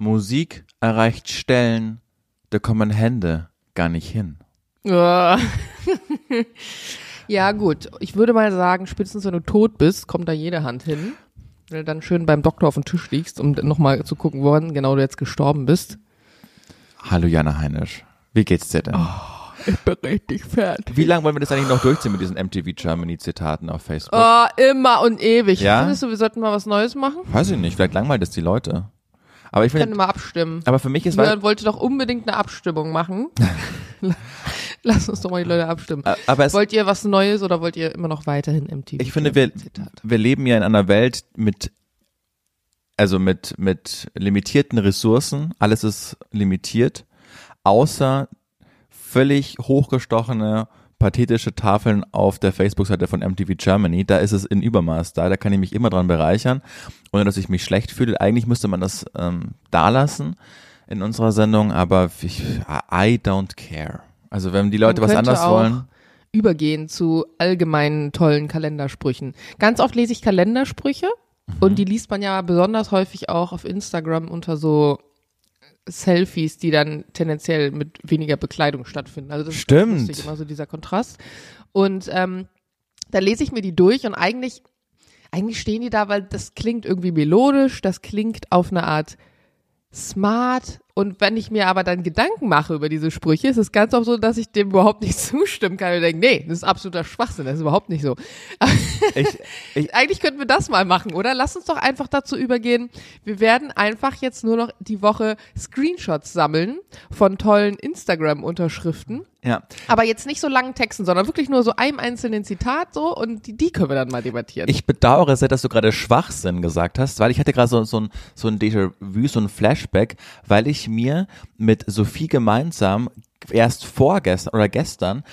Musik erreicht Stellen, da kommen Hände gar nicht hin. Ja. gut. Ich würde mal sagen, spätestens wenn du tot bist, kommt da jede Hand hin. Wenn du dann schön beim Doktor auf dem Tisch liegst, um nochmal zu gucken, woran genau du jetzt gestorben bist. Hallo Jana Heinisch. Wie geht's dir denn? Ich bin richtig fertig. Wie lange wollen wir das eigentlich noch durchziehen mit diesen MTV Germany Zitaten auf Facebook? Oh, immer und ewig. Ja? Findest du, wir sollten mal was Neues machen? Weiß ich nicht, vielleicht langweilt es die Leute. Aber ich können finde, mal abstimmen. aber für mich ist, Jörn wollte doch unbedingt eine Abstimmung machen. Lass uns doch mal die Leute abstimmen. aber es, Wollt ihr was Neues oder wollt ihr immer noch weiterhin MTV? ich finde, wir, Zitat. wir leben ja in einer Welt mit, also mit, mit limitierten Ressourcen. Alles ist limitiert, außer völlig hochgestochene, pathetische Tafeln auf der Facebook-Seite von MTV Germany. Da ist es in Übermaß da. Da kann ich mich immer dran bereichern, ohne dass ich mich schlecht fühle. Eigentlich müsste man das ähm, da lassen in unserer Sendung, aber ich, I don't care. Also wenn die Leute was auch wollen. Übergehen zu allgemeinen tollen Kalendersprüchen. Ganz oft lese ich Kalendersprüche und die liest man ja besonders häufig auch auf Instagram unter so Selfies, die dann tendenziell mit weniger Bekleidung stattfinden. Also das Stimmt. ist lustig, immer so dieser Kontrast. Und ähm, da lese ich mir die durch und eigentlich, eigentlich stehen die da, weil das klingt irgendwie melodisch, das klingt auf eine Art smart. Und wenn ich mir aber dann Gedanken mache über diese Sprüche, ist es ganz oft so, dass ich dem überhaupt nicht zustimmen kann und denke, nee, das ist absoluter Schwachsinn, das ist überhaupt nicht so. Ich, ich, Eigentlich könnten wir das mal machen, oder? Lass uns doch einfach dazu übergehen. Wir werden einfach jetzt nur noch die Woche Screenshots sammeln von tollen Instagram-Unterschriften. Ja. Aber jetzt nicht so langen Texten, sondern wirklich nur so einem einzelnen Zitat so und die, die können wir dann mal debattieren. Ich bedauere sehr, dass du gerade Schwachsinn gesagt hast, weil ich hatte gerade so, so ein, so ein Déjà-vu, so ein Flashback, weil ich mir mit Sophie gemeinsam erst vorgestern oder gestern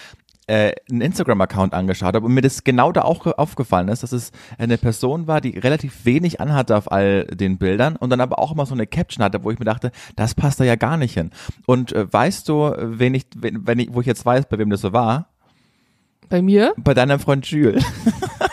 äh, einen Instagram-Account angeschaut habe und mir das genau da auch ge- aufgefallen ist, dass es eine Person war, die relativ wenig anhatte auf all den Bildern und dann aber auch immer so eine Caption hatte, wo ich mir dachte, das passt da ja gar nicht hin. Und äh, weißt du, wen ich, wenn, wenn ich, wo ich jetzt weiß, bei wem das so war? Bei mir? Bei deinem Freund Jules.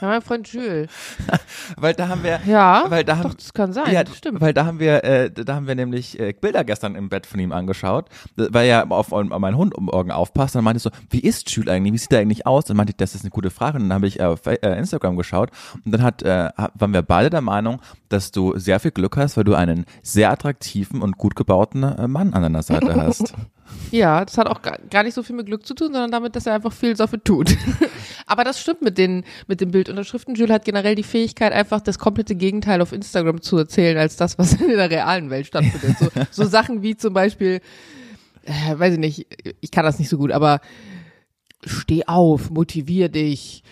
Bei meinem Freund Jules. weil da haben wir, Ja, weil da doch, haben, das kann sein, Ja, das stimmt. weil da haben wir, äh, da haben wir nämlich äh, Bilder gestern im Bett von ihm angeschaut, weil er auf, auf meinen Hund um morgen aufpasst. Dann meinte ich so, wie ist Jules eigentlich? Wie sieht er eigentlich aus? Dann meinte ich, das ist eine gute Frage. Und dann habe ich äh, auf äh, Instagram geschaut und dann hat, äh, waren wir beide der Meinung, dass du sehr viel Glück hast, weil du einen sehr attraktiven und gut gebauten äh, Mann an deiner Seite hast. Ja, das hat auch gar, nicht so viel mit Glück zu tun, sondern damit, dass er einfach viel dafür tut. Aber das stimmt mit den, mit den Bildunterschriften. Jules hat generell die Fähigkeit, einfach das komplette Gegenteil auf Instagram zu erzählen, als das, was in der realen Welt stattfindet. So, so Sachen wie zum Beispiel, äh, weiß ich nicht, ich kann das nicht so gut, aber steh auf, motivier dich,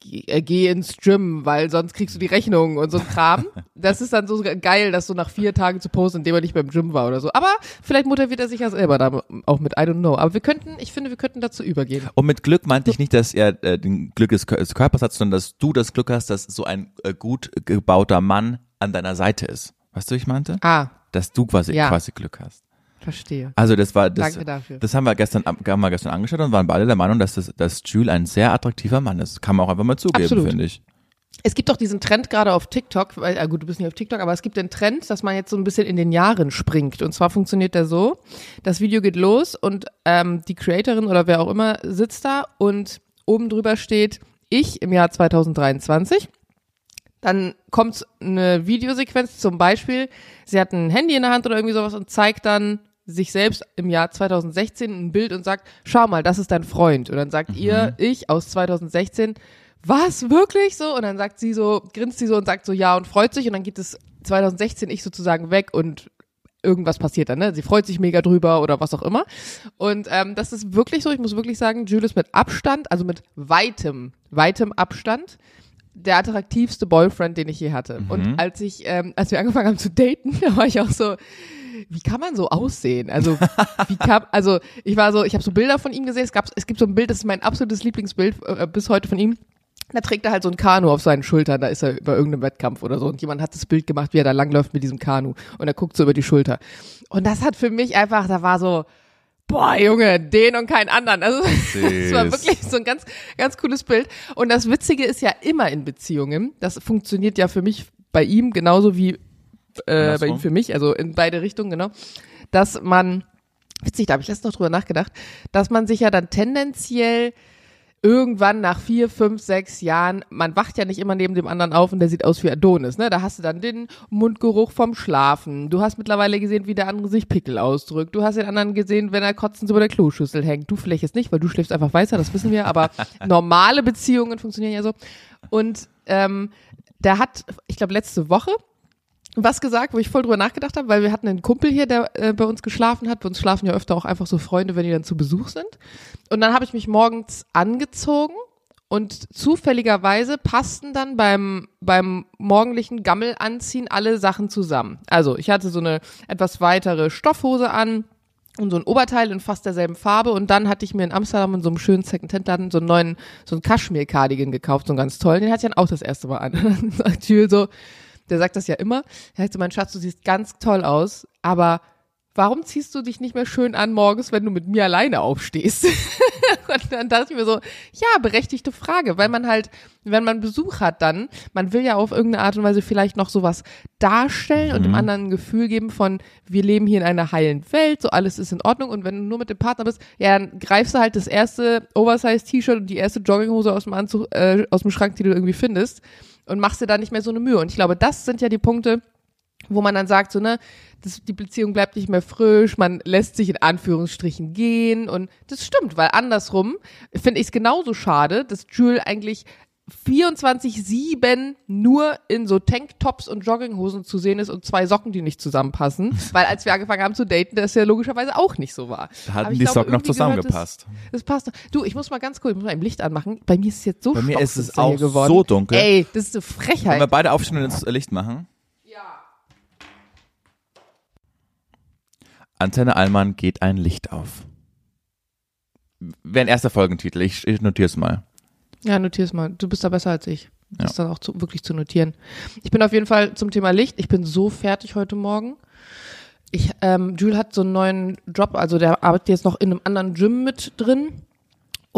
geh, äh, geh ins Gym, weil sonst kriegst du die Rechnung und so ein Kram. Das ist dann so geil, das so nach vier Tagen zu posten, indem er nicht beim Gym war oder so. Aber vielleicht motiviert er sich ja selber da auch mit, I don't know. Aber wir könnten, ich finde, wir könnten dazu übergehen. Und mit Glück meinte ich nicht, dass er äh, den Glück des, des Körpers hat, sondern dass du das Glück hast, dass so ein äh, gut gebauter Mann an deiner Seite ist. Weißt du, ich meinte? Ah, Dass du quasi, Ja. quasi Glück hast. Verstehe. Also das war das, Danke dafür. das haben wir gestern haben wir gestern angeschaut und waren beide der Meinung, dass das, dass Jules ein sehr attraktiver Mann ist. Kann man auch einfach mal zugeben, finde ich. Es gibt doch diesen Trend gerade auf TikTok, weil, äh, gut, du bist nicht auf TikTok, aber es gibt den Trend, dass man jetzt so ein bisschen in den Jahren springt. Und zwar funktioniert der so, das Video geht los und ähm, die Creatorin oder wer auch immer sitzt da und oben drüber steht, ich im Jahr 2023. Dann kommt eine Videosequenz, zum Beispiel, sie hat ein Handy in der Hand oder irgendwie sowas und zeigt dann sich selbst im Jahr 2016 ein Bild und sagt, schau mal, das ist dein Freund. Und dann sagt ihr, ich aus 2016, was, wirklich so? Und dann sagt sie so, grinst sie so und sagt so, ja und freut sich und dann geht es 2016 ich sozusagen weg und irgendwas passiert dann, ne? Sie freut sich mega drüber oder was auch immer. Und ähm, das ist wirklich so, ich muss wirklich sagen, Julius mit Abstand, also mit weitem, weitem Abstand, der attraktivste Boyfriend, den ich je hatte. Und als ich, ähm, als wir angefangen haben zu daten, da war ich auch so, wie kann man so aussehen? Also, wie kam, also ich war so, ich habe so Bilder von ihm gesehen. Es gab, es gibt so ein Bild, das ist mein absolutes Lieblingsbild äh, bis heute von ihm. Da trägt er halt so ein Kanu auf seinen Schultern, da ist er bei irgendeinem Wettkampf oder so. Und jemand hat das Bild gemacht, wie er da langläuft mit diesem Kanu. Und er guckt so über die Schulter. Und das hat für mich einfach, da war so, boah, Junge, den und keinen anderen. Also, das war wirklich so ein ganz, ganz cooles Bild. Und das Witzige ist ja immer in Beziehungen, das funktioniert ja für mich bei ihm genauso wie äh, bei ihm für mich, also in beide Richtungen, genau, dass man, witzig, da habe ich letztens noch drüber nachgedacht, dass man sich ja dann tendenziell irgendwann nach vier, fünf, sechs Jahren, man wacht ja nicht immer neben dem anderen auf und der sieht aus wie Adonis, ne? Da hast du dann den Mundgeruch vom Schlafen. Du hast mittlerweile gesehen, wie der andere sich Pickel ausdrückt. Du hast den anderen gesehen, wenn er kotzend über der Kloschüssel hängt. Du vielleicht jetzt nicht, weil du schläfst einfach weiter, das wissen wir, aber normale Beziehungen funktionieren ja so. Und ähm, der hat, ich glaube, letzte Woche was gesagt, wo ich voll drüber nachgedacht habe, weil wir hatten einen Kumpel hier, der äh, bei uns geschlafen hat. Bei uns schlafen ja öfter auch einfach so Freunde, wenn die dann zu Besuch sind. Und dann habe ich mich morgens angezogen und zufälligerweise passten dann beim, beim morgendlichen Gammel anziehen alle Sachen zusammen. Also ich hatte so eine etwas weitere Stoffhose an und so ein Oberteil in fast derselben Farbe und dann hatte ich mir in Amsterdam in so einem schönen Second-Hand-Laden so einen neuen, so einen Kaschmir-Cardigan gekauft, so einen ganz tollen. Den hatte ich dann auch das erste Mal an. Und dann sagt Jules so, der sagt das ja immer. Er sagt so, mein Schatz, du siehst ganz toll aus, aber warum ziehst du dich nicht mehr schön an morgens, wenn du mit mir alleine aufstehst? und dann dachte ich mir so, ja, berechtigte Frage, weil man halt, wenn man Besuch hat dann, man will ja auf irgendeine Art und Weise vielleicht noch sowas darstellen und dem anderen ein Gefühl geben von, wir leben hier in einer heilen Welt, so alles ist in Ordnung und wenn du nur mit dem Partner bist, ja, dann greifst du halt das erste Oversize-T-Shirt und die erste Jogginghose aus dem Anzug, äh, aus dem Schrank, die du irgendwie findest und machst dir da nicht mehr so eine Mühe. Und ich glaube, das sind ja die Punkte, wo man dann sagt, so, ne, das, die Beziehung bleibt nicht mehr frisch, man lässt sich in Anführungsstrichen gehen und das stimmt, weil andersrum finde ich es genauso schade, dass Jules eigentlich 24-7 nur in so Tanktops und Jogginghosen zu sehen ist und zwei Socken, die nicht zusammenpassen. Weil als wir angefangen haben zu daten, das ja logischerweise auch nicht so war. Da hatten die glaube, Socken noch irgendwie gehört zusammengepasst. Das, das passt. doch. Du, ich muss mal ganz kurz, ich muss mal im Licht anmachen. Bei mir ist es jetzt so Bei mir ist es auch geworden. so dunkel. Ey, das ist eine Frechheit. wir beide aufstehen und ins Licht machen. Ja. Antenne Allmann geht ein Licht auf. Wäre ein erster Folgentitel. Ich, ich notiere es mal. Ja, notier's mal. Du bist da besser als ich. Das Ja. ist dann auch zu, wirklich zu notieren. Ich bin auf jeden Fall zum Thema Licht. Ich bin so fertig heute Morgen. Ich, ähm, Jules hat so einen neuen Job, also der arbeitet jetzt noch in einem anderen Gym mit drin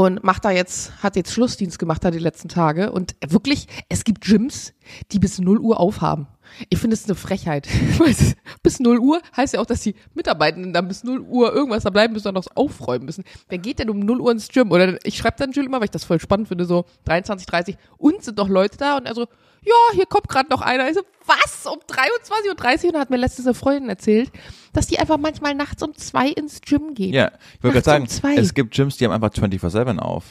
und macht da jetzt, hat jetzt Schlussdienst gemacht da die letzten Tage und wirklich, es gibt Gyms, die bis 0 Uhr aufhaben. Ich finde es eine Frechheit. Bis 0 Uhr heißt ja auch, dass die Mitarbeitenden dann bis 0 Uhr irgendwas da bleiben müssen und noch aufräumen müssen. Wer geht denn um 0 Uhr ins Gym? Oder ich schreibe dann Jules immer, weil ich das voll spannend finde, so 23, 30 und sind noch Leute da und er so, ja, hier kommt gerade noch einer. Ich so, was? Um 23.30 Uhr? Und dann hat mir letztens eine Freundin erzählt, dass die einfach manchmal nachts um zwei ins Gym gehen. Ja, ich wollte gerade um sagen, zwei. es gibt Gyms, die haben einfach 24-7 auf.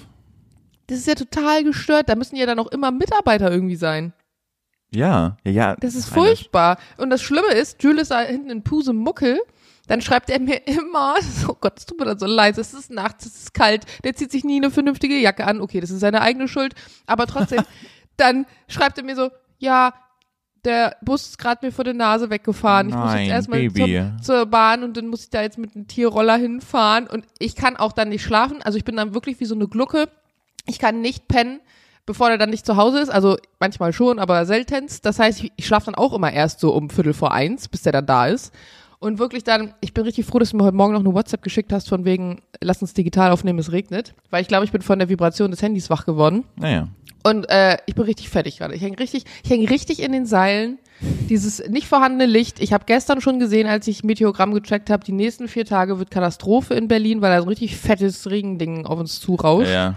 Das ist ja total gestört. Da müssen ja dann auch immer Mitarbeiter irgendwie sein. Ja, ja, ja. Das ist Eine- furchtbar. Und das Schlimme ist, Jules ist da hinten in Puse Muckel. Dann schreibt er mir immer, oh Gott, es tut mir dann so leid, es ist nachts, es ist kalt, der zieht sich nie eine vernünftige Jacke an. Okay, das ist seine eigene Schuld, aber trotzdem, dann schreibt er mir so, ja, der Bus ist gerade mir vor der Nase weggefahren. Ich muss Nein, jetzt erstmal zum, zur Bahn und dann muss ich da jetzt mit einem Tierroller hinfahren und ich kann auch dann nicht schlafen. Also ich bin dann wirklich wie so eine Glucke. Ich kann nicht pennen, bevor der dann nicht zu Hause ist. Also manchmal schon, aber seltenst. Das heißt, ich, ich schlafe dann auch immer erst so um Viertel vor eins, bis der dann da ist. Und wirklich dann, ich bin richtig froh, dass du mir heute Morgen noch eine WhatsApp geschickt hast, von wegen, lass uns digital aufnehmen, es regnet. Weil ich glaube, ich bin von der Vibration des Handys wach geworden. Naja. Und äh, ich bin richtig fertig gerade. Ich hänge richtig, ich häng richtig in den Seilen. Dieses nicht vorhandene Licht. Ich habe gestern schon gesehen, als ich Meteogramm gecheckt habe, die nächsten vier Tage wird Katastrophe in Berlin, weil da so ein richtig fettes Regending auf uns zurauscht. Ja.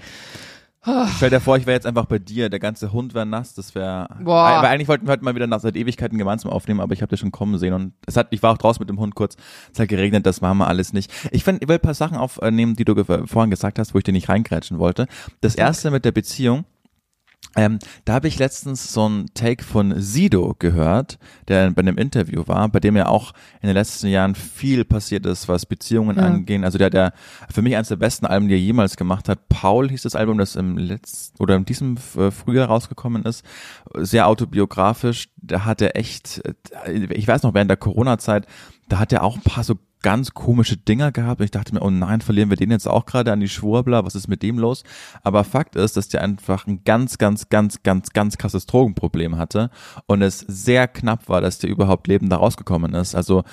Stell dir vor, ich wäre jetzt einfach bei dir, der ganze Hund wäre nass, das wäre. Boah. Aber eigentlich wollten wir heute mal wieder nach seit Ewigkeiten gemeinsam aufnehmen, aber ich habe das schon kommen sehen und es hat, ich war auch draußen mit dem Hund kurz, es hat geregnet, das machen wir alles nicht. Ich, find, ich will ein paar Sachen aufnehmen, die du vorhin gesagt hast, wo ich dir nicht reingrätschen wollte. Das erste mit der Beziehung. Ähm, da habe ich letztens so einen Take von Sido gehört, der bei einem Interview war, bei dem ja auch in den letzten Jahren viel passiert ist, was Beziehungen Ja. angehen. Also der, der für mich eines der besten Alben, die er jemals gemacht hat. Paul hieß das Album, das im letzten oder in diesem äh, Frühjahr rausgekommen ist. Sehr autobiografisch. Da hat er echt, äh, ich weiß noch, während der Corona-Zeit, da hat er auch ein paar so ganz komische Dinger gehabt und ich dachte mir, oh nein, verlieren wir den jetzt auch gerade an die Schwurbler, was ist mit dem los? Aber Fakt ist, dass der einfach ein ganz, ganz, ganz, ganz, ganz krasses Drogenproblem hatte und es sehr knapp war, dass der überhaupt lebend da rausgekommen ist. Also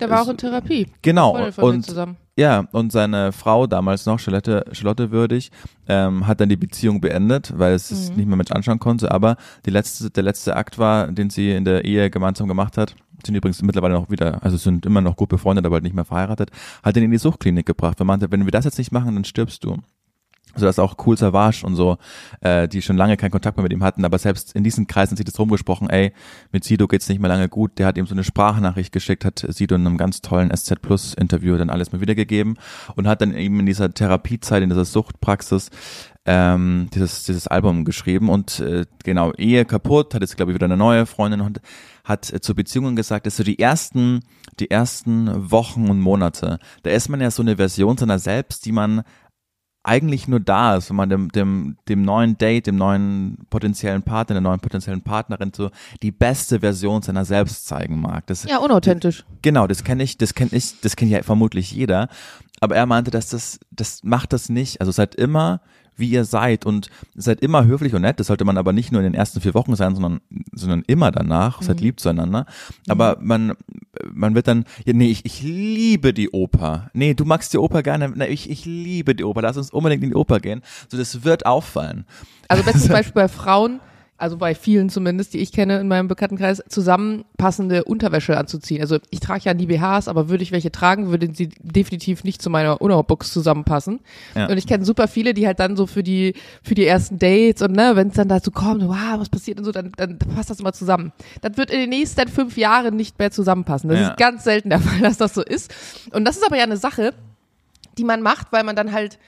Der war auch in Therapie. genau und. Ja, und seine Frau, damals noch, Charlotte, Charlotte Würdig, ähm, hat dann die Beziehung beendet, weil es es nicht mehr mit anschauen konnte. Aber die letzte, der letzte Akt war, den sie in der Ehe gemeinsam gemacht hat, sind übrigens mittlerweile noch wieder, also sind immer noch gut befreundet, aber halt nicht mehr verheiratet, hat ihn in die Suchtklinik gebracht. Weil meinte, wenn wir das jetzt nicht machen, dann stirbst du so dass auch Cool Savage und so, äh, die schon lange keinen Kontakt mehr mit ihm hatten, aber selbst in diesen Kreisen sieht es rumgesprochen, ey, mit Sido geht's nicht mehr lange gut, der hat ihm so eine Sprachnachricht geschickt, hat Sido in einem ganz tollen SZ Plus Interview dann alles mal wiedergegeben und hat dann eben in dieser Therapiezeit, in dieser Suchtpraxis ähm, dieses, dieses Album geschrieben und äh, genau, Ehe kaputt, hat jetzt glaube ich wieder eine neue Freundin und hat äh, zu Beziehungen gesagt, dass so die ersten, die ersten Wochen und Monate, da ist man ja so eine Version seiner selbst, die man eigentlich nur da ist, wenn man dem, dem, dem neuen Date, dem neuen potenziellen Partner, der neuen potenziellen Partnerin so die beste Version seiner selbst zeigen mag. Das, Ja, unauthentisch. Genau, das kenne ich, das kenne ich, das kennt ja vermutlich jeder. Aber er meinte, dass das, das macht das nicht. Also seid immer, wie ihr seid und seid immer höflich und nett. Das sollte man aber nicht nur in den ersten vier Wochen sein, sondern, sondern immer danach. Seid lieb zueinander. Aber man, man wird dann, ja, nee, ich, ich liebe die Oper. Nee, du magst die Oper gerne. Nee, ich, ich liebe die Oper. Lass uns unbedingt in die Oper gehen. So, das wird auffallen. Also bestes Beispiel bei Frauen, also bei vielen zumindest, die ich kenne in meinem Bekanntenkreis, zusammenpassende Unterwäsche anzuziehen. Also ich trage ja nie BHs, aber würde ich welche tragen, würden sie definitiv nicht zu meiner Unterbox zusammenpassen. Ja. Und ich kenne super viele, die halt dann so für die für die ersten Dates und ne, wenn es dann dazu kommt, wow, was passiert und so, dann, dann passt das immer zusammen. Das wird in den nächsten fünf Jahren nicht mehr zusammenpassen. Das Ja. ist ganz selten der Fall, dass das so ist. Und das ist aber ja eine Sache, die man macht, weil man dann halt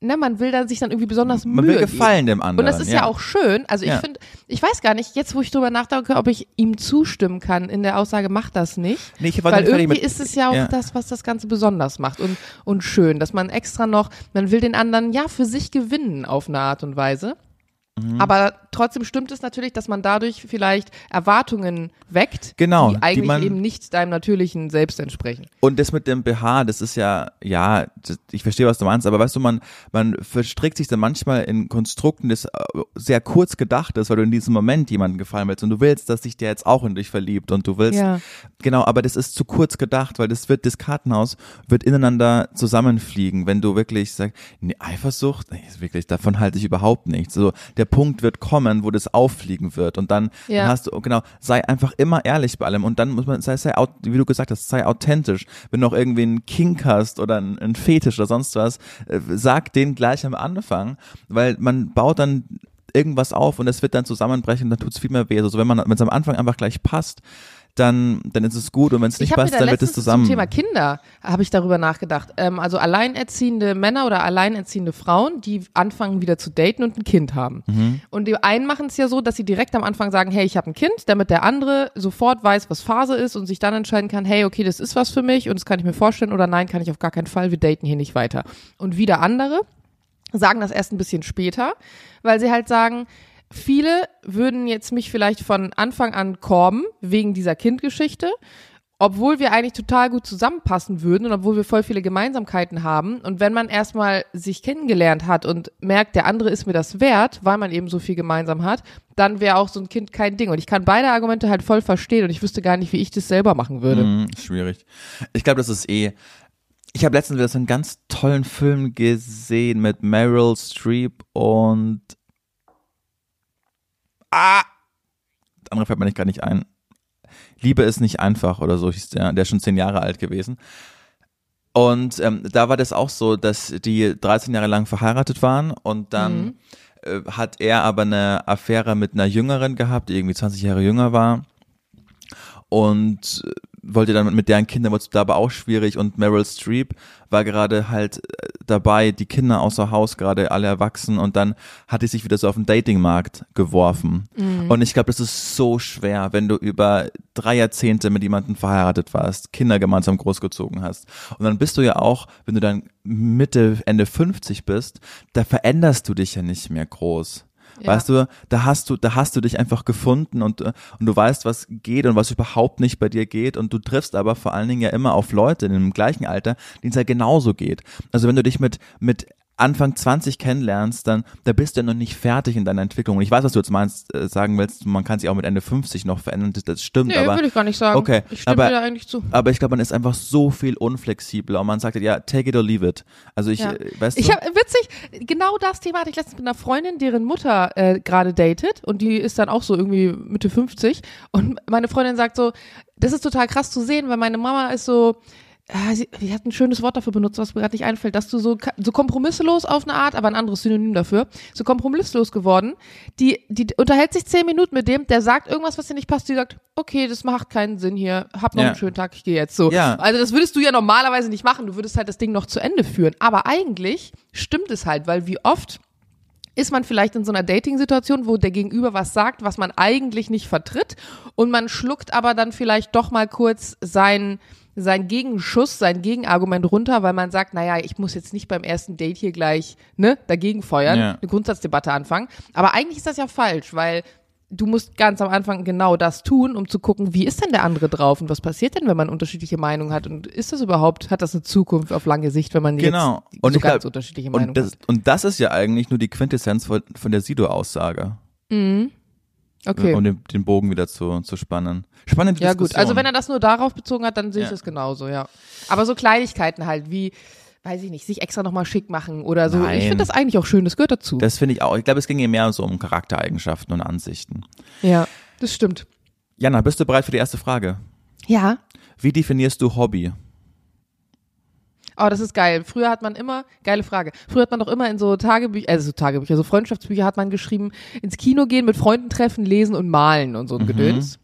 Ne, man will dann sich dann irgendwie besonders Man Mühe will gefallen dem geben. anderen. Und das ist ja, auch schön. Also ich Ja. finde, ich weiß gar nicht, jetzt wo ich drüber nachdenke, ob ich ihm zustimmen kann in der Aussage, mach das nicht. Nee, ich Weil irgendwie mit- ist es ja auch Ja. das, was das Ganze besonders macht und, und schön, dass man extra noch, man will den anderen ja für sich gewinnen auf eine Art und Weise. Mhm. Aber trotzdem stimmt es natürlich, dass man dadurch vielleicht Erwartungen weckt, Genau, die die eigentlich man- eben nicht deinem natürlichen Selbst entsprechen. Und das mit dem BH, das ist ja, ja, das, ich verstehe, was du meinst, aber weißt du, man, man verstrickt sich dann manchmal in Konstrukten, das äh, sehr kurz gedacht ist, weil du in diesem Moment jemanden gefallen willst und du willst, dass sich der jetzt auch in dich verliebt und du willst, Ja. genau, aber das ist zu kurz gedacht, weil das wird, das Kartenhaus wird ineinander zusammenfliegen, wenn du wirklich sagst, nee, Eifersucht, nee, wirklich, davon halte ich überhaupt nichts. So, der Punkt wird kommen, wo das auffliegen wird und dann, Ja. dann hast du, genau, sei einfach immer ehrlich bei allem und dann muss man, sei, sei, wie du gesagt hast, sei authentisch. Wenn du auch irgendwie einen Kink hast oder einen, einen Fetisch oder sonst was, äh, sag den gleich am Anfang, weil man baut dann irgendwas auf und es wird dann zusammenbrechen, dann tut's viel mehr weh. Also wenn man, wenn es am Anfang einfach gleich passt, dann, dann ist es gut und wenn es Ich nicht passt, da dann wird es zusammen. zum Thema Kinder, habe ich darüber nachgedacht. Ähm, also alleinerziehende Männer oder alleinerziehende Frauen, die anfangen wieder zu daten und ein Kind haben. Mhm. Und die einen machen es ja so, dass sie direkt am Anfang sagen, hey, ich habe ein Kind, damit der andere sofort weiß, was Phase ist und sich dann entscheiden kann, hey, okay, das ist was für mich und das kann ich mir vorstellen oder nein, kann ich auf gar keinen Fall, wir daten hier nicht weiter. Und wieder andere sagen das erst ein bisschen später, weil sie halt sagen, viele würden jetzt mich vielleicht von Anfang an korben wegen dieser Kindgeschichte, obwohl wir eigentlich total gut zusammenpassen würden und obwohl wir voll viele Gemeinsamkeiten haben. Und wenn man erstmal sich kennengelernt hat und merkt, der andere ist mir das wert, weil man eben so viel gemeinsam hat, dann wäre auch so ein Kind kein Ding. Und ich kann beide Argumente halt voll verstehen und ich wüsste gar nicht, wie ich das selber machen würde. Mhm, schwierig. Ich glaube, das ist eh. Ich habe letztens wieder so einen ganz tollen Film gesehen mit Meryl Streep und Ah! Das andere fällt mir nicht gar nicht ein. Liebe ist nicht einfach oder so hieß der. Der ist schon zehn Jahre alt gewesen. Und ähm, da war das auch so, dass die 13 Jahre lang verheiratet waren und dann äh, hat er aber eine Affäre mit einer Jüngeren gehabt, die irgendwie 20 Jahre jünger war und äh, wollte dann mit deren Kindern, wurde es da aber auch schwierig und Meryl Streep war gerade halt äh, dabei, die Kinder außer Haus, gerade alle erwachsen und dann hat die sich wieder so auf den Datingmarkt geworfen. Und ich glaube, das ist so schwer, wenn du über drei Jahrzehnte mit jemandem verheiratet warst, Kinder gemeinsam großgezogen hast. Und dann bist du ja auch, wenn du dann Mitte, Ende 50 bist, da veränderst du dich ja nicht mehr groß. Ja. Weißt du, da hast du, da hast du dich einfach gefunden und, äh, und du weißt, was geht und was überhaupt nicht bei dir geht und du triffst aber vor allen Dingen ja immer auf Leute in dem gleichen Alter, denen es ja genauso geht. Also wenn du dich mit, mit Anfang 20 kennenlernst, dann da bist du ja noch nicht fertig in deiner Entwicklung. Und ich weiß, was du jetzt meinst, äh, sagen willst, man kann sich auch mit Ende 50 noch verändern, das, das stimmt, Nee, aber will ich gar nicht sagen. Okay, ich stimme aber- dir da eigentlich zu. aber ich glaube, man ist einfach so viel unflexibler und man sagt ja, take it or leave it. Also ich, Ja. äh, weißt Ich du, habe witzig, genau das Thema hatte ich letztens mit einer Freundin, deren Mutter äh, gerade datet und die ist dann auch so irgendwie Mitte 50 und meine Freundin sagt so, das ist total krass zu sehen, weil meine Mama ist so äh, sie, sie hat ein schönes Wort dafür benutzt, was mir gerade nicht einfällt, dass du so, so kompromisslos auf eine Art, aber ein anderes Synonym dafür, so kompromisslos geworden. Die, die unterhält sich zehn Minuten mit dem, der sagt irgendwas, was dir nicht passt, die sagt, okay, das macht keinen Sinn hier, hab noch Ja. einen schönen Tag, ich gehe jetzt so. Ja. Also das würdest du ja normalerweise nicht machen, du würdest halt das Ding noch zu Ende führen. Aber eigentlich stimmt es halt, weil wie oft ist man vielleicht in so einer Dating-Situation, wo der Gegenüber was sagt, was man eigentlich nicht vertritt und man schluckt aber dann vielleicht doch mal kurz sein sein Gegenschuss, sein Gegenargument runter, weil man sagt, naja, ich muss jetzt nicht beim ersten Date hier gleich ne, dagegen feuern, Ja. eine Grundsatzdebatte anfangen. Aber eigentlich ist das ja falsch, weil du musst ganz am Anfang genau das tun, um zu gucken, wie ist denn der andere drauf und was passiert denn, wenn man unterschiedliche Meinungen hat und ist das überhaupt, hat das eine Zukunft auf lange Sicht, wenn man Genau. jetzt Und so ganz glaub- unterschiedliche Meinungen und das, hat? und das ist ja eigentlich nur die Quintessenz von, von der Sido-Aussage, Okay. um den, den Bogen wieder zu, zu spannen. Spannende Ja Diskussion. gut, also wenn er das nur darauf bezogen hat, dann sehe ich Ja. das genauso, ja. Aber so Kleinigkeiten halt, wie, weiß ich nicht, sich extra nochmal schick machen oder so. Nein. Ich finde das eigentlich auch schön, das gehört dazu. Das finde ich auch. Ich glaube, es ging hier mehr so um Charaktereigenschaften und Ansichten. ja, das stimmt. Jana, bist du bereit für die erste Frage? Ja. Wie definierst du Hobby? Oh, das ist geil. Früher hat man immer, geile Frage, früher hat man doch immer in so Tagebücher, also so Tagebücher, so Freundschaftsbücher hat man geschrieben, ins Kino gehen, mit Freunden treffen, lesen und malen und so ein Gedöns.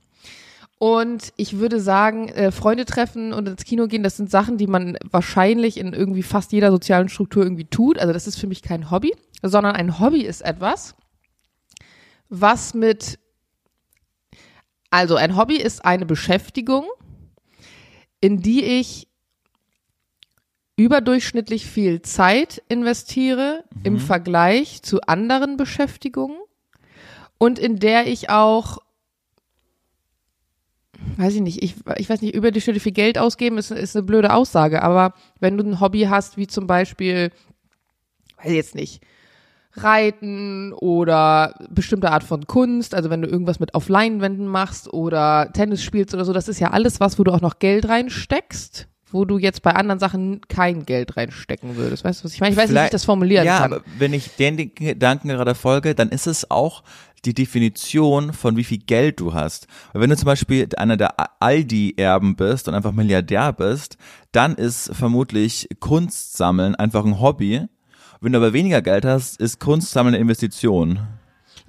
Und ich würde sagen, äh, Freunde treffen und ins Kino gehen, das sind Sachen, die man wahrscheinlich in irgendwie fast jeder sozialen Struktur irgendwie tut. Also das ist für mich kein Hobby, sondern ein Hobby ist etwas, was mit, also ein Hobby ist eine Beschäftigung, in die ich überdurchschnittlich viel Zeit investiere im Vergleich zu anderen Beschäftigungen und in der ich auch weiß ich nicht, ich, ich weiß nicht, überdurchschnittlich viel Geld ausgeben ist, ist eine blöde Aussage, aber wenn du ein Hobby hast, wie zum Beispiel, weiß ich jetzt nicht, Reiten oder bestimmte Art von Kunst, also wenn du irgendwas mit auf Leinwänden machst oder Tennis spielst oder so, das ist ja alles was, wo du auch noch Geld reinsteckst, wo du jetzt bei anderen Sachen kein Geld reinstecken würdest. Weißt du, was ich meine? Ich weiß nicht, wie ich das formulieren ja, kann. aber wenn ich den Gedanken gerade folge, dann ist es auch die Definition von wie viel Geld du hast. Weil wenn du zum Beispiel einer der Aldi-Erben bist und einfach Milliardär bist, dann ist vermutlich Kunst sammeln einfach ein Hobby. Wenn du aber weniger Geld hast, ist Kunst sammeln eine Investition.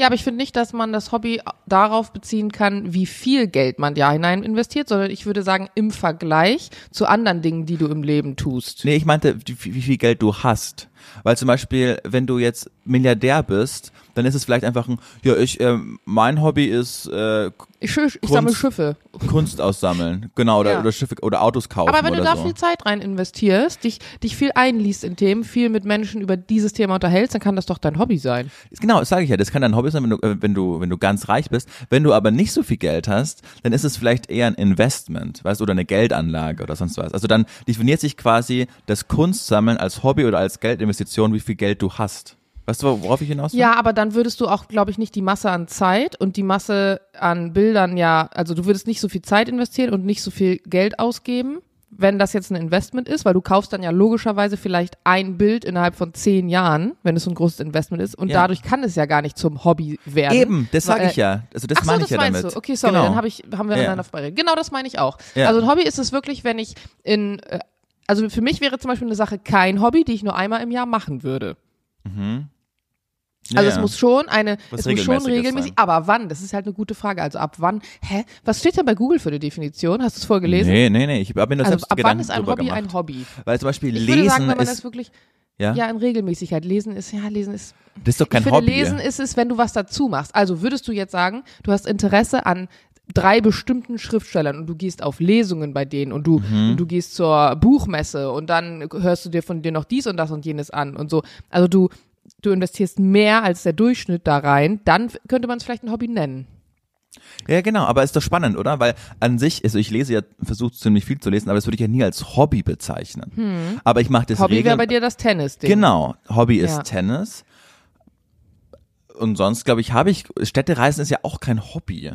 Ja, aber ich finde nicht, dass man das Hobby darauf beziehen kann, wie viel Geld man da hinein investiert, sondern ich würde sagen, im Vergleich zu anderen Dingen, die du im Leben tust. Nee, ich meinte, wie, viel Geld du hast. Weil zum Beispiel, wenn du jetzt Milliardär bist, dann ist es vielleicht einfach ein, ja, ich, ähm, mein Hobby ist äh, Ich, ich sammle Kunst- Schiffe. Kunst aussammeln, genau, oder, Ja. oder Schiffe oder Autos kaufen Aber wenn du da so. viel Zeit rein investierst, dich, dich viel einliest in Themen, viel mit Menschen über dieses Thema unterhältst, dann kann das doch dein Hobby sein. Genau, das sage ich ja. Das kann dein Hobby sein, wenn du, äh, wenn du, wenn du ganz reich bist. Wenn du aber nicht so viel Geld hast, dann ist es vielleicht eher ein Investment, weißt du, oder eine Geldanlage oder sonst was. Also dann definiert sich quasi das Kunstsammeln als Hobby oder als Geldinvestition, wie viel Geld du hast. Weißt du, worauf ich hinaus will? Ja, aber dann würdest du auch, glaube ich, nicht die Masse an Zeit und die Masse an Bildern ja, also du würdest nicht so viel Zeit investieren und nicht so viel Geld ausgeben, wenn das jetzt ein Investment ist, weil du kaufst dann ja logischerweise vielleicht ein Bild innerhalb von zehn Jahren, wenn es so ein großes Investment ist und Ja. dadurch kann es ja gar nicht zum Hobby werden. Eben, das sage ich ja. Also das so, meine das ich ja meinst damit. du. Okay, sorry, genau. dann hab ich, haben wir Ja. aneinander vorbei. Genau das meine ich auch. Ja. Also ein Hobby ist es wirklich, wenn ich in, äh, also für mich wäre zum Beispiel eine Sache kein Hobby, die ich nur einmal im Jahr machen würde. Ja, Also ja. es muss schon eine, Was es muss schon regelmäßig, sein. aber wann? Das ist halt eine gute Frage. Also ab wann? Hä? Was steht denn bei Google für eine Definition? Hast du es vorgelesen? Nee, nee, nee, ich habe mir nur also selbst ab Gedanken wann ist ein Hobby gemacht. ein Hobby? Weil zum Beispiel Ich Lesen würde sagen, wenn man ist, das wirklich, ja? ja, in Regelmäßigkeit. Lesen ist, ja, lesen ist, das ist doch kein ich finde, Hobby. lesen ist es, wenn du was dazu machst. Also würdest du jetzt sagen, du hast Interesse an drei bestimmten Schriftstellern und du gehst auf Lesungen bei denen und du, Mhm. und du gehst zur Buchmesse und dann hörst du dir von dir noch dies und das und jenes an und so. Also du, du investierst mehr als der Durchschnitt da rein, dann könnte man es vielleicht ein Hobby nennen. Ja, genau, aber ist doch spannend, oder? Weil an sich, also ich lese ja, versuche ziemlich viel zu lesen, aber das würde ich ja nie als Hobby bezeichnen. Aber ich mache das Hobby wäre bei dir das Tennis-Ding. Genau, Hobby ist Ja. Tennis. Und sonst, glaube ich, habe ich, Städtereisen ist ja auch kein Hobby.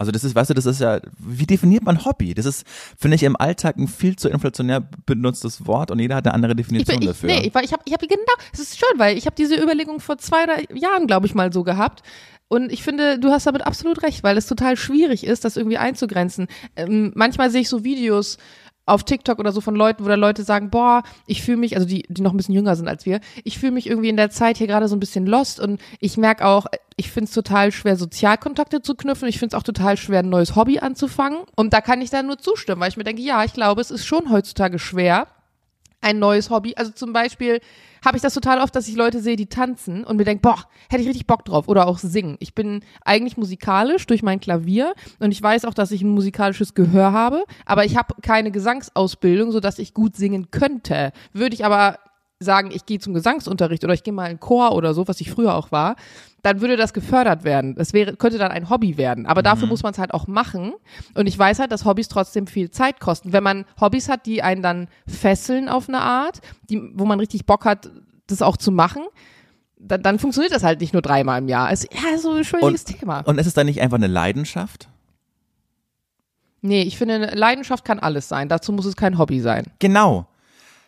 Also das ist, weißt du, das ist ja, wie definiert man Hobby? Das ist, finde ich, im Alltag ein viel zu inflationär benutztes Wort und jeder hat eine andere Ich, Definition bin, ich, dafür. nee, ich, war- ich habe ich hab genau, es ist schön, weil ich habe diese Überlegung vor zwei drei Jahren, glaube ich, mal so gehabt. Und ich finde, du hast damit absolut recht, weil es total schwierig ist, das irgendwie einzugrenzen. Ähm, manchmal sehe ich so Videos auf TikTok oder so von Leuten, wo da Leute sagen, boah, ich fühle mich, also die, die noch ein bisschen jünger sind als wir, ich fühle mich irgendwie in der Zeit hier gerade so ein bisschen lost und ich merke auch, ich finde es total schwer, Sozialkontakte zu knüpfen. Ich finde es auch total schwer, ein neues Hobby anzufangen. Und da kann ich dann nur zustimmen, weil ich mir denke, ja, ich glaube, es ist schon heutzutage schwer, ein neues Hobby. Also zum Beispiel habe ich das total oft, dass ich Leute sehe, die tanzen und mir denke, boah, hätte ich richtig Bock drauf. Oder auch singen. Ich bin eigentlich musikalisch durch mein Klavier und ich weiß auch, dass ich ein musikalisches Gehör habe, aber ich habe keine Gesangsausbildung, sodass ich gut singen könnte. Würde ich aber sagen, ich gehe zum Gesangsunterricht oder ich gehe mal in Chor oder so, was ich früher auch war, dann würde das gefördert werden. Das wäre, könnte dann ein Hobby werden. Aber dafür muss man es halt auch machen. Und ich weiß halt, dass Hobbys trotzdem viel Zeit kosten. Wenn man Hobbys hat, die einen dann fesseln auf eine Art, die, wo man richtig Bock hat, das auch zu machen, dann, dann funktioniert das halt nicht nur dreimal im Jahr. Es, ja, so ein schwieriges Thema. und ist es dann nicht einfach eine Leidenschaft? Nee, ich finde, eine Leidenschaft kann alles sein. Dazu muss es kein Hobby sein. Genau.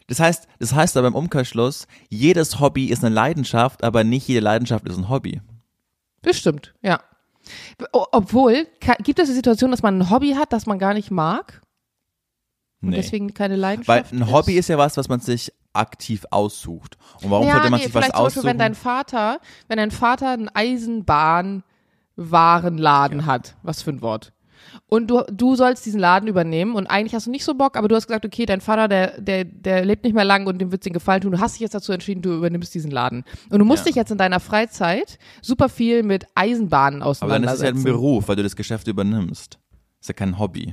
Das heißt, das heißt aber im Umkehrschluss, jedes Hobby ist eine Leidenschaft, aber nicht jede Leidenschaft ist ein Hobby. Bestimmt, ja. Obwohl, gibt es die Situation, dass man ein Hobby hat, das man gar nicht mag und Nee. deswegen keine Weil Leidenschaft ein Hobby ist ja was, was man sich aktiv aussucht. Und warum ja, sollte man nee, sich was zum Beispiel, aussuchen? wenn dein Vater, wenn dein Vater einen Eisenbahnwarenladen hat, was für ein Wort. Und du, du sollst diesen Laden übernehmen und eigentlich hast du nicht so Bock, aber du hast gesagt, okay, dein Vater, der, der, der lebt nicht mehr lang und dem wird's den Gefallen tun. Du hast dich jetzt dazu entschieden, du übernimmst diesen Laden. Und du musst Ja. dich jetzt in deiner Freizeit super viel mit Eisenbahnen aber dann ist es ja auseinandersetzen. ein Beruf, weil du das Geschäft übernimmst. Ist ja kein Hobby.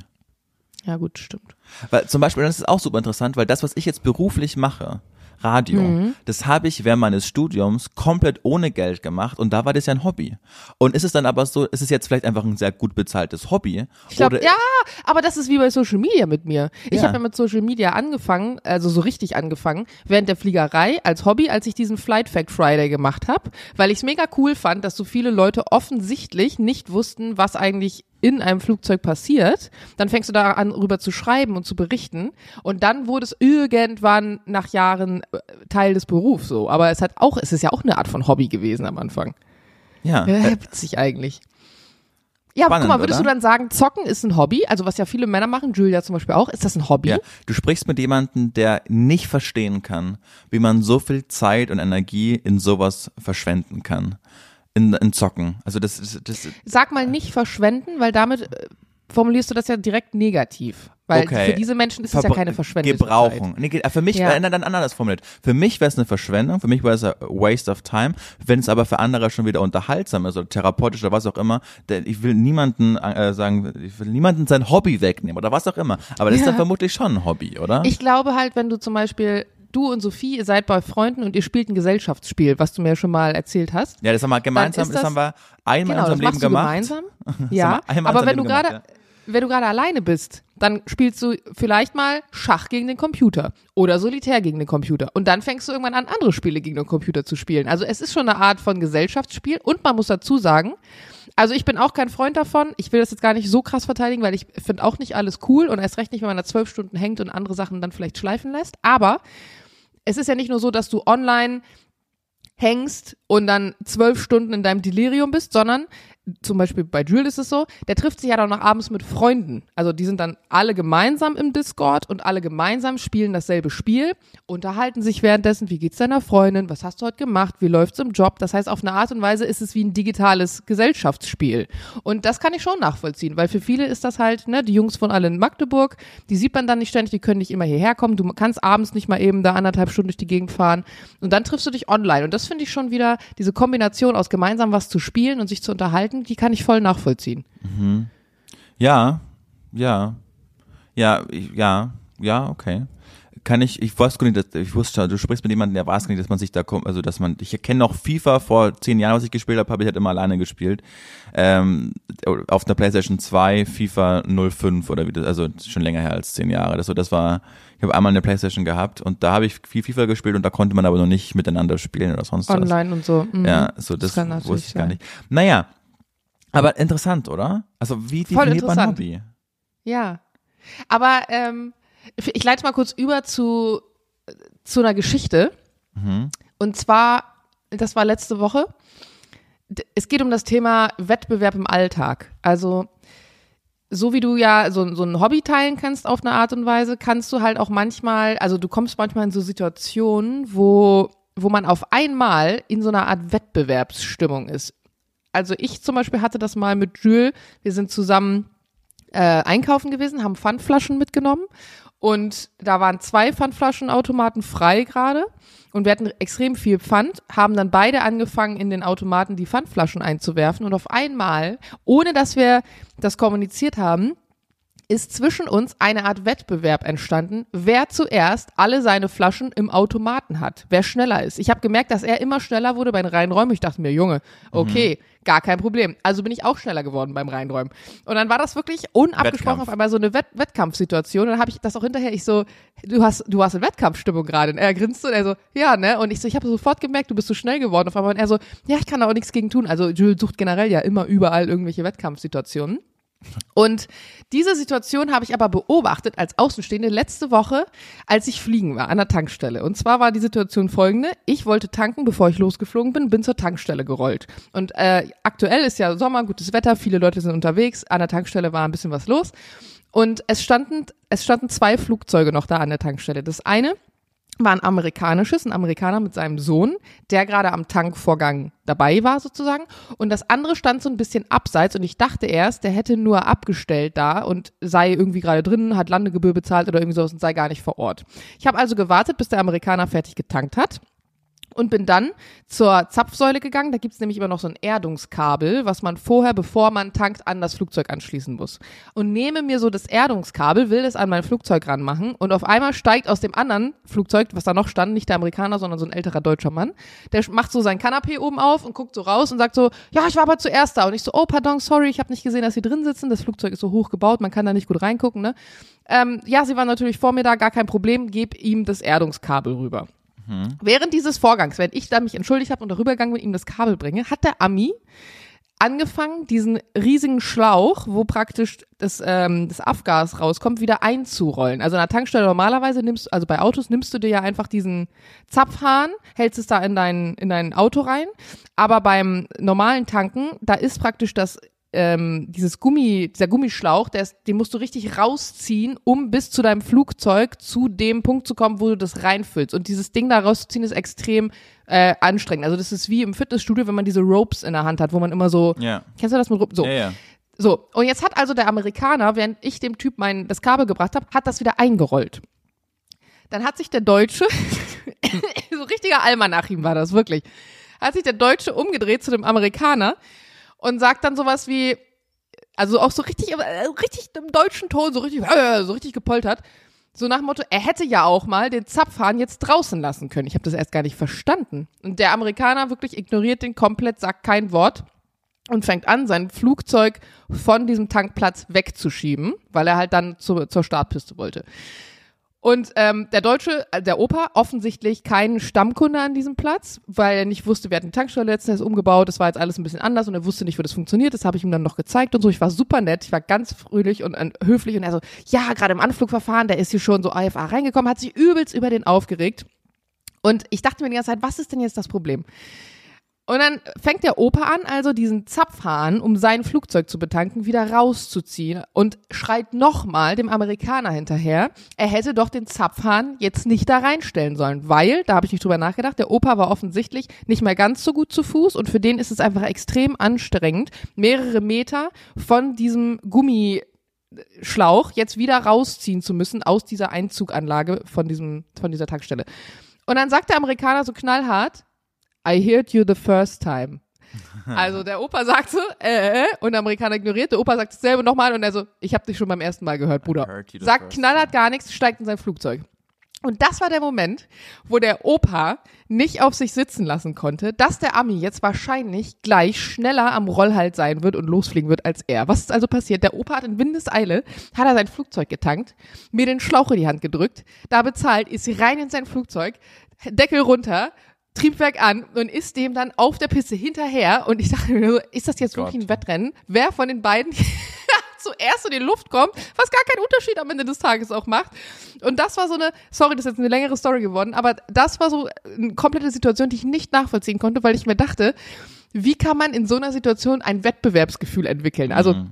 ja, gut, stimmt. Weil zum Beispiel, das ist auch super interessant, weil das, was ich jetzt beruflich mache, Radio, Mhm. das habe ich während meines Studiums komplett ohne Geld gemacht und da war das ja ein Hobby. Und ist es dann aber so, ist es jetzt vielleicht einfach ein sehr gut bezahltes Hobby? Ich glaube, ja, aber das ist wie bei Social Media mit mir. Ich Ja. habe ja mit Social Media angefangen, also so richtig angefangen, während der Fliegerei als Hobby, als ich diesen Flight Fact Friday gemacht habe, weil ich es mega cool fand, dass so viele Leute offensichtlich nicht wussten, was eigentlich in einem Flugzeug passiert. Dann fängst du da an, rüber zu schreiben und zu berichten. Und dann wurde es irgendwann nach Jahren äh, Teil des Berufs so. Aber es hat auch, es ist ja auch eine Art von Hobby gewesen am Anfang. Ja, Ja, äh, witzig eigentlich. Ja, aber guck Spannend, mal, würdest oder? du dann sagen, Zocken ist ein Hobby? Also was ja viele Männer machen, Julia zum Beispiel auch. Ist das ein Hobby? ja. Du sprichst mit jemandem, der nicht verstehen kann, wie man so viel Zeit und Energie in sowas verschwenden kann. In, in Zocken. Also das, das, das Sag mal nicht verschwenden, weil damit äh, formulierst du das ja direkt negativ. Weil Okay. für diese Menschen ist es ja Verbra- keine Verschwendung. Gebrauchen. Nee, äh, für mich, Ja. dann anders formuliert. Für mich wäre es eine Verschwendung, für mich wäre es a waste of time. Wenn es aber für andere schon wieder unterhaltsam ist oder therapeutisch oder was auch immer, denn ich will niemanden äh, sagen, ich will niemanden sein Hobby wegnehmen oder was auch immer. Aber das ist Ja. dann vermutlich schon ein Hobby, oder? Ich glaube halt, wenn du zum Beispiel, du und Sophie, ihr seid bei Freunden und ihr spielt ein Gesellschaftsspiel, was du mir schon mal erzählt hast. ja, das haben wir gemeinsam, das, das- haben wir einmal Genau, in unserem Leben du gemacht. gemeinsam. Ja, aber wenn du Leben gemacht, gerade, wenn du gerade alleine bist, dann spielst du vielleicht mal Schach gegen den Computer oder Solitär gegen den Computer. Und dann fängst du irgendwann an, andere Spiele gegen den Computer zu spielen. Also es ist schon eine Art von Gesellschaftsspiel und man muss dazu sagen, also ich bin auch kein Freund davon. Ich will das jetzt gar nicht so krass verteidigen, weil ich finde auch nicht alles cool und erst recht nicht, wenn man da zwölf Stunden hängt und andere Sachen dann vielleicht schleifen lässt. Aber es ist ja nicht nur so, dass du online hängst und dann zwölf Stunden in deinem Delirium bist, sondern zum Beispiel bei Jules ist es so, der trifft sich ja dann noch abends mit Freunden. Also die sind dann alle gemeinsam im Discord und alle gemeinsam spielen dasselbe Spiel, unterhalten sich währenddessen, wie geht's deiner Freundin, was hast du heute gemacht, wie läuft's im Job. Das heißt, auf eine Art und Weise ist es wie ein digitales Gesellschaftsspiel. Und das kann ich schon nachvollziehen, weil für viele ist das halt, ne, die Jungs von alle in Magdeburg, die sieht man dann nicht ständig, die können nicht immer hierher kommen, du kannst abends nicht mal eben da anderthalb Stunden durch die Gegend fahren und dann triffst du dich online und das finde ich schon wieder, diese Kombination aus gemeinsam was zu spielen und sich zu unterhalten, die kann ich voll nachvollziehen. Ja, ja, ja, ich- ja, ja, okay. kann ich, ich wusste nicht, dass, ich wusste, du sprichst mit jemandem, der weiß nicht, dass man sich da kommt, also dass man, ich kenne noch FIFA vor zehn Jahren, was ich gespielt habe, habe ich halt immer alleine gespielt. Ähm, auf der Playstation 2 FIFA 05 oder wie das, also schon länger her als zehn Jahre. Das, so, das war, ich habe einmal eine Playstation gehabt und da habe ich viel FIFA gespielt und da konnte man aber noch nicht miteinander spielen oder sonst was. Online und so. Mhm. Ja, so das, das wusste ich gar nicht. Naja, aber interessant, oder? Also wie definiert man Hobby? Ja. Aber ähm, ich leite mal kurz über zu, zu einer Geschichte. Mhm. Und zwar, das war letzte Woche. Es geht um das Thema Wettbewerb im Alltag. Also, so wie du ja so, so ein Hobby teilen kannst auf eine Art und Weise, kannst du halt auch manchmal, also du kommst manchmal in so Situationen, wo, wo man auf einmal in so einer Art Wettbewerbsstimmung ist. Also ich zum Beispiel hatte das mal mit Jules. Wir sind zusammen äh, einkaufen gewesen, haben Pfandflaschen mitgenommen und da waren zwei Pfandflaschenautomaten frei gerade und wir hatten extrem viel Pfand, haben dann beide angefangen, in den Automaten die Pfandflaschen einzuwerfen und auf einmal, ohne dass wir das kommuniziert haben, ist zwischen uns eine Art Wettbewerb entstanden, wer zuerst alle seine Flaschen im Automaten hat, wer schneller ist. Ich habe gemerkt, dass er immer schneller wurde bei den Reinräumen. Ich dachte mir, Junge, okay, mhm. Gar kein Problem. Also bin ich auch schneller geworden beim Reinräumen. Und dann war das wirklich unabgesprochen Wettkampf. auf einmal so eine Wett Wettkampfsituation. Und dann habe ich das auch hinterher, ich so, du hast, du hast eine Wettkampfstimmung gerade. Und er grinst und er so, ja, ne? Und ich so, ich habe sofort gemerkt, du bist so schnell geworden auf einmal. Und er so, ja, ich kann da auch nichts gegen tun. Also Jules sucht generell ja immer überall irgendwelche Wettkampfsituationen. Und diese Situation habe ich aber beobachtet als Außenstehende letzte Woche, als ich fliegen war an der Tankstelle. Und zwar war die Situation folgende. Ich wollte tanken, bevor ich losgeflogen bin, bin zur Tankstelle gerollt. Und äh, aktuell ist ja Sommer, gutes Wetter, viele Leute sind unterwegs. An der Tankstelle war ein bisschen was los. Und es standen, es standen zwei Flugzeuge noch da an der Tankstelle. Das eine war ein amerikanisches, ein Amerikaner mit seinem Sohn, der gerade am Tankvorgang dabei war sozusagen. Und das andere stand so ein bisschen abseits und ich dachte erst, der hätte nur abgestellt da und sei irgendwie gerade drin, hat Landegebühr bezahlt oder irgendwie sowas und sei gar nicht vor Ort. Ich habe also gewartet, bis der Amerikaner fertig getankt hat und bin dann zur Zapfsäule gegangen. Da gibt's nämlich immer noch so ein Erdungskabel, was man vorher, bevor man tankt, an das Flugzeug anschließen muss. Und nehme mir so das Erdungskabel, will es an mein Flugzeug ranmachen und auf einmal steigt aus dem anderen Flugzeug, was da noch stand, nicht der Amerikaner, sondern so ein älterer deutscher Mann, der macht so sein Kanapee oben auf und guckt so raus und sagt so, ja, ich war aber zuerst da. Und ich so, oh, pardon, sorry, ich habe nicht gesehen, dass Sie drin sitzen. Das Flugzeug ist so hoch gebaut, man kann da nicht gut reingucken. Ne? Ähm, ja, Sie waren natürlich vor mir da, gar kein Problem, geb ihm das Erdungskabel rüber. Mhm. Während dieses Vorgangs, wenn ich da mich entschuldigt habe und darüber gegangen mit ihm das Kabel bringe, hat der Ami angefangen, diesen riesigen Schlauch, wo praktisch das, ähm, das Abgas rauskommt, wieder einzurollen. Also in der Tankstelle normalerweise nimmst, also bei Autos nimmst du dir ja einfach diesen Zapfhahn, hältst es da in dein, in dein Auto rein. Aber beim normalen Tanken, da ist praktisch das ähm, dieses Gummi, dieser Gummischlauch, der ist, den musst du richtig rausziehen, um bis zu deinem Flugzeug zu dem Punkt zu kommen, wo du das reinfüllst. Und dieses Ding da rauszuziehen ist extrem äh, anstrengend. Also das ist wie im Fitnessstudio, wenn man diese Ropes in der Hand hat, wo man immer so, ja. kennst du das mit Ropes? So. Ja, ja. So, und jetzt hat also der Amerikaner, während ich dem Typ mein das Kabel gebracht habe, hat das wieder eingerollt. Dann hat sich der Deutsche, so richtiger Almanachim war das, wirklich, hat sich der Deutsche umgedreht zu dem Amerikaner und sagt dann sowas wie, also auch so richtig, äh, richtig im deutschen Ton, so richtig, äh, so richtig gepoltert. So nach dem Motto, er hätte ja auch mal den Zapfhahn jetzt draußen lassen können. Ich habe das erst gar nicht verstanden. Und der Amerikaner wirklich ignoriert den komplett, sagt kein Wort und fängt an, sein Flugzeug von diesem Tankplatz wegzuschieben, weil er halt dann zu, zur Startpiste wollte. Und ähm, der Deutsche, äh, der Opa, offensichtlich kein Stammkunde an diesem Platz, weil er nicht wusste, wir hatten die Tankstelle letztens umgebaut, das war jetzt alles ein bisschen anders und er wusste nicht, wie das funktioniert. Das habe ich ihm dann noch gezeigt und so. Ich war super nett, ich war ganz fröhlich und, und höflich und er so, ja, gerade im Anflugverfahren, der ist hier schon so AFA reingekommen, hat sich übelst über den aufgeregt. Und ich dachte mir die ganze Zeit, was ist denn jetzt das Problem? Und dann fängt der Opa an, also diesen Zapfhahn, um sein Flugzeug zu betanken, wieder rauszuziehen und schreit nochmal dem Amerikaner hinterher, er hätte doch den Zapfhahn jetzt nicht da reinstellen sollen, weil, da habe ich nicht drüber nachgedacht, der Opa war offensichtlich nicht mehr ganz so gut zu Fuß und für den ist es einfach extrem anstrengend, mehrere Meter von diesem Gummischlauch jetzt wieder rausziehen zu müssen aus dieser Einzuganlage von diesem, von dieser Tankstelle. Und dann sagt der Amerikaner so knallhart, I heard you the first time. Also der Opa sagt so, äh, äh, und der Amerikaner ignoriert. Der Opa sagt dasselbe nochmal und er so, ich habe dich schon beim ersten Mal gehört, Bruder. Sagt knallhart gar nichts, steigt in sein Flugzeug. Und das war der Moment, wo der Opa nicht auf sich sitzen lassen konnte, dass der Ami jetzt wahrscheinlich gleich schneller am Rollhalt sein wird und losfliegen wird als er. Was ist also passiert? Der Opa hat in Windeseile, hat er sein Flugzeug getankt, mir den Schlauch in die Hand gedrückt, da bezahlt, ist rein in sein Flugzeug, Deckel runter, Triebwerk an und ist dem dann auf der Piste hinterher. Und ich dachte mir so, ist das jetzt wirklich Gott. ein Wettrennen? Wer von den beiden zuerst in die Luft kommt, was gar keinen Unterschied am Ende des Tages auch macht. Und das war so eine, sorry, das ist jetzt eine längere Story geworden, aber das war so eine komplette Situation, die ich nicht nachvollziehen konnte, weil ich mir dachte, wie kann man in so einer Situation ein Wettbewerbsgefühl entwickeln? Also, Mhm.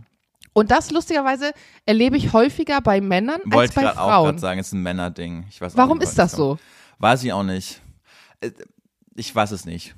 und das lustigerweise erlebe ich häufiger bei Männern als Wollte ich bei gerade auch Frauen. gerade sagen, es ist ein Männerding. Ich weiß auch Warum nicht, ist das so? Weiß ich auch nicht. Ich weiß es nicht.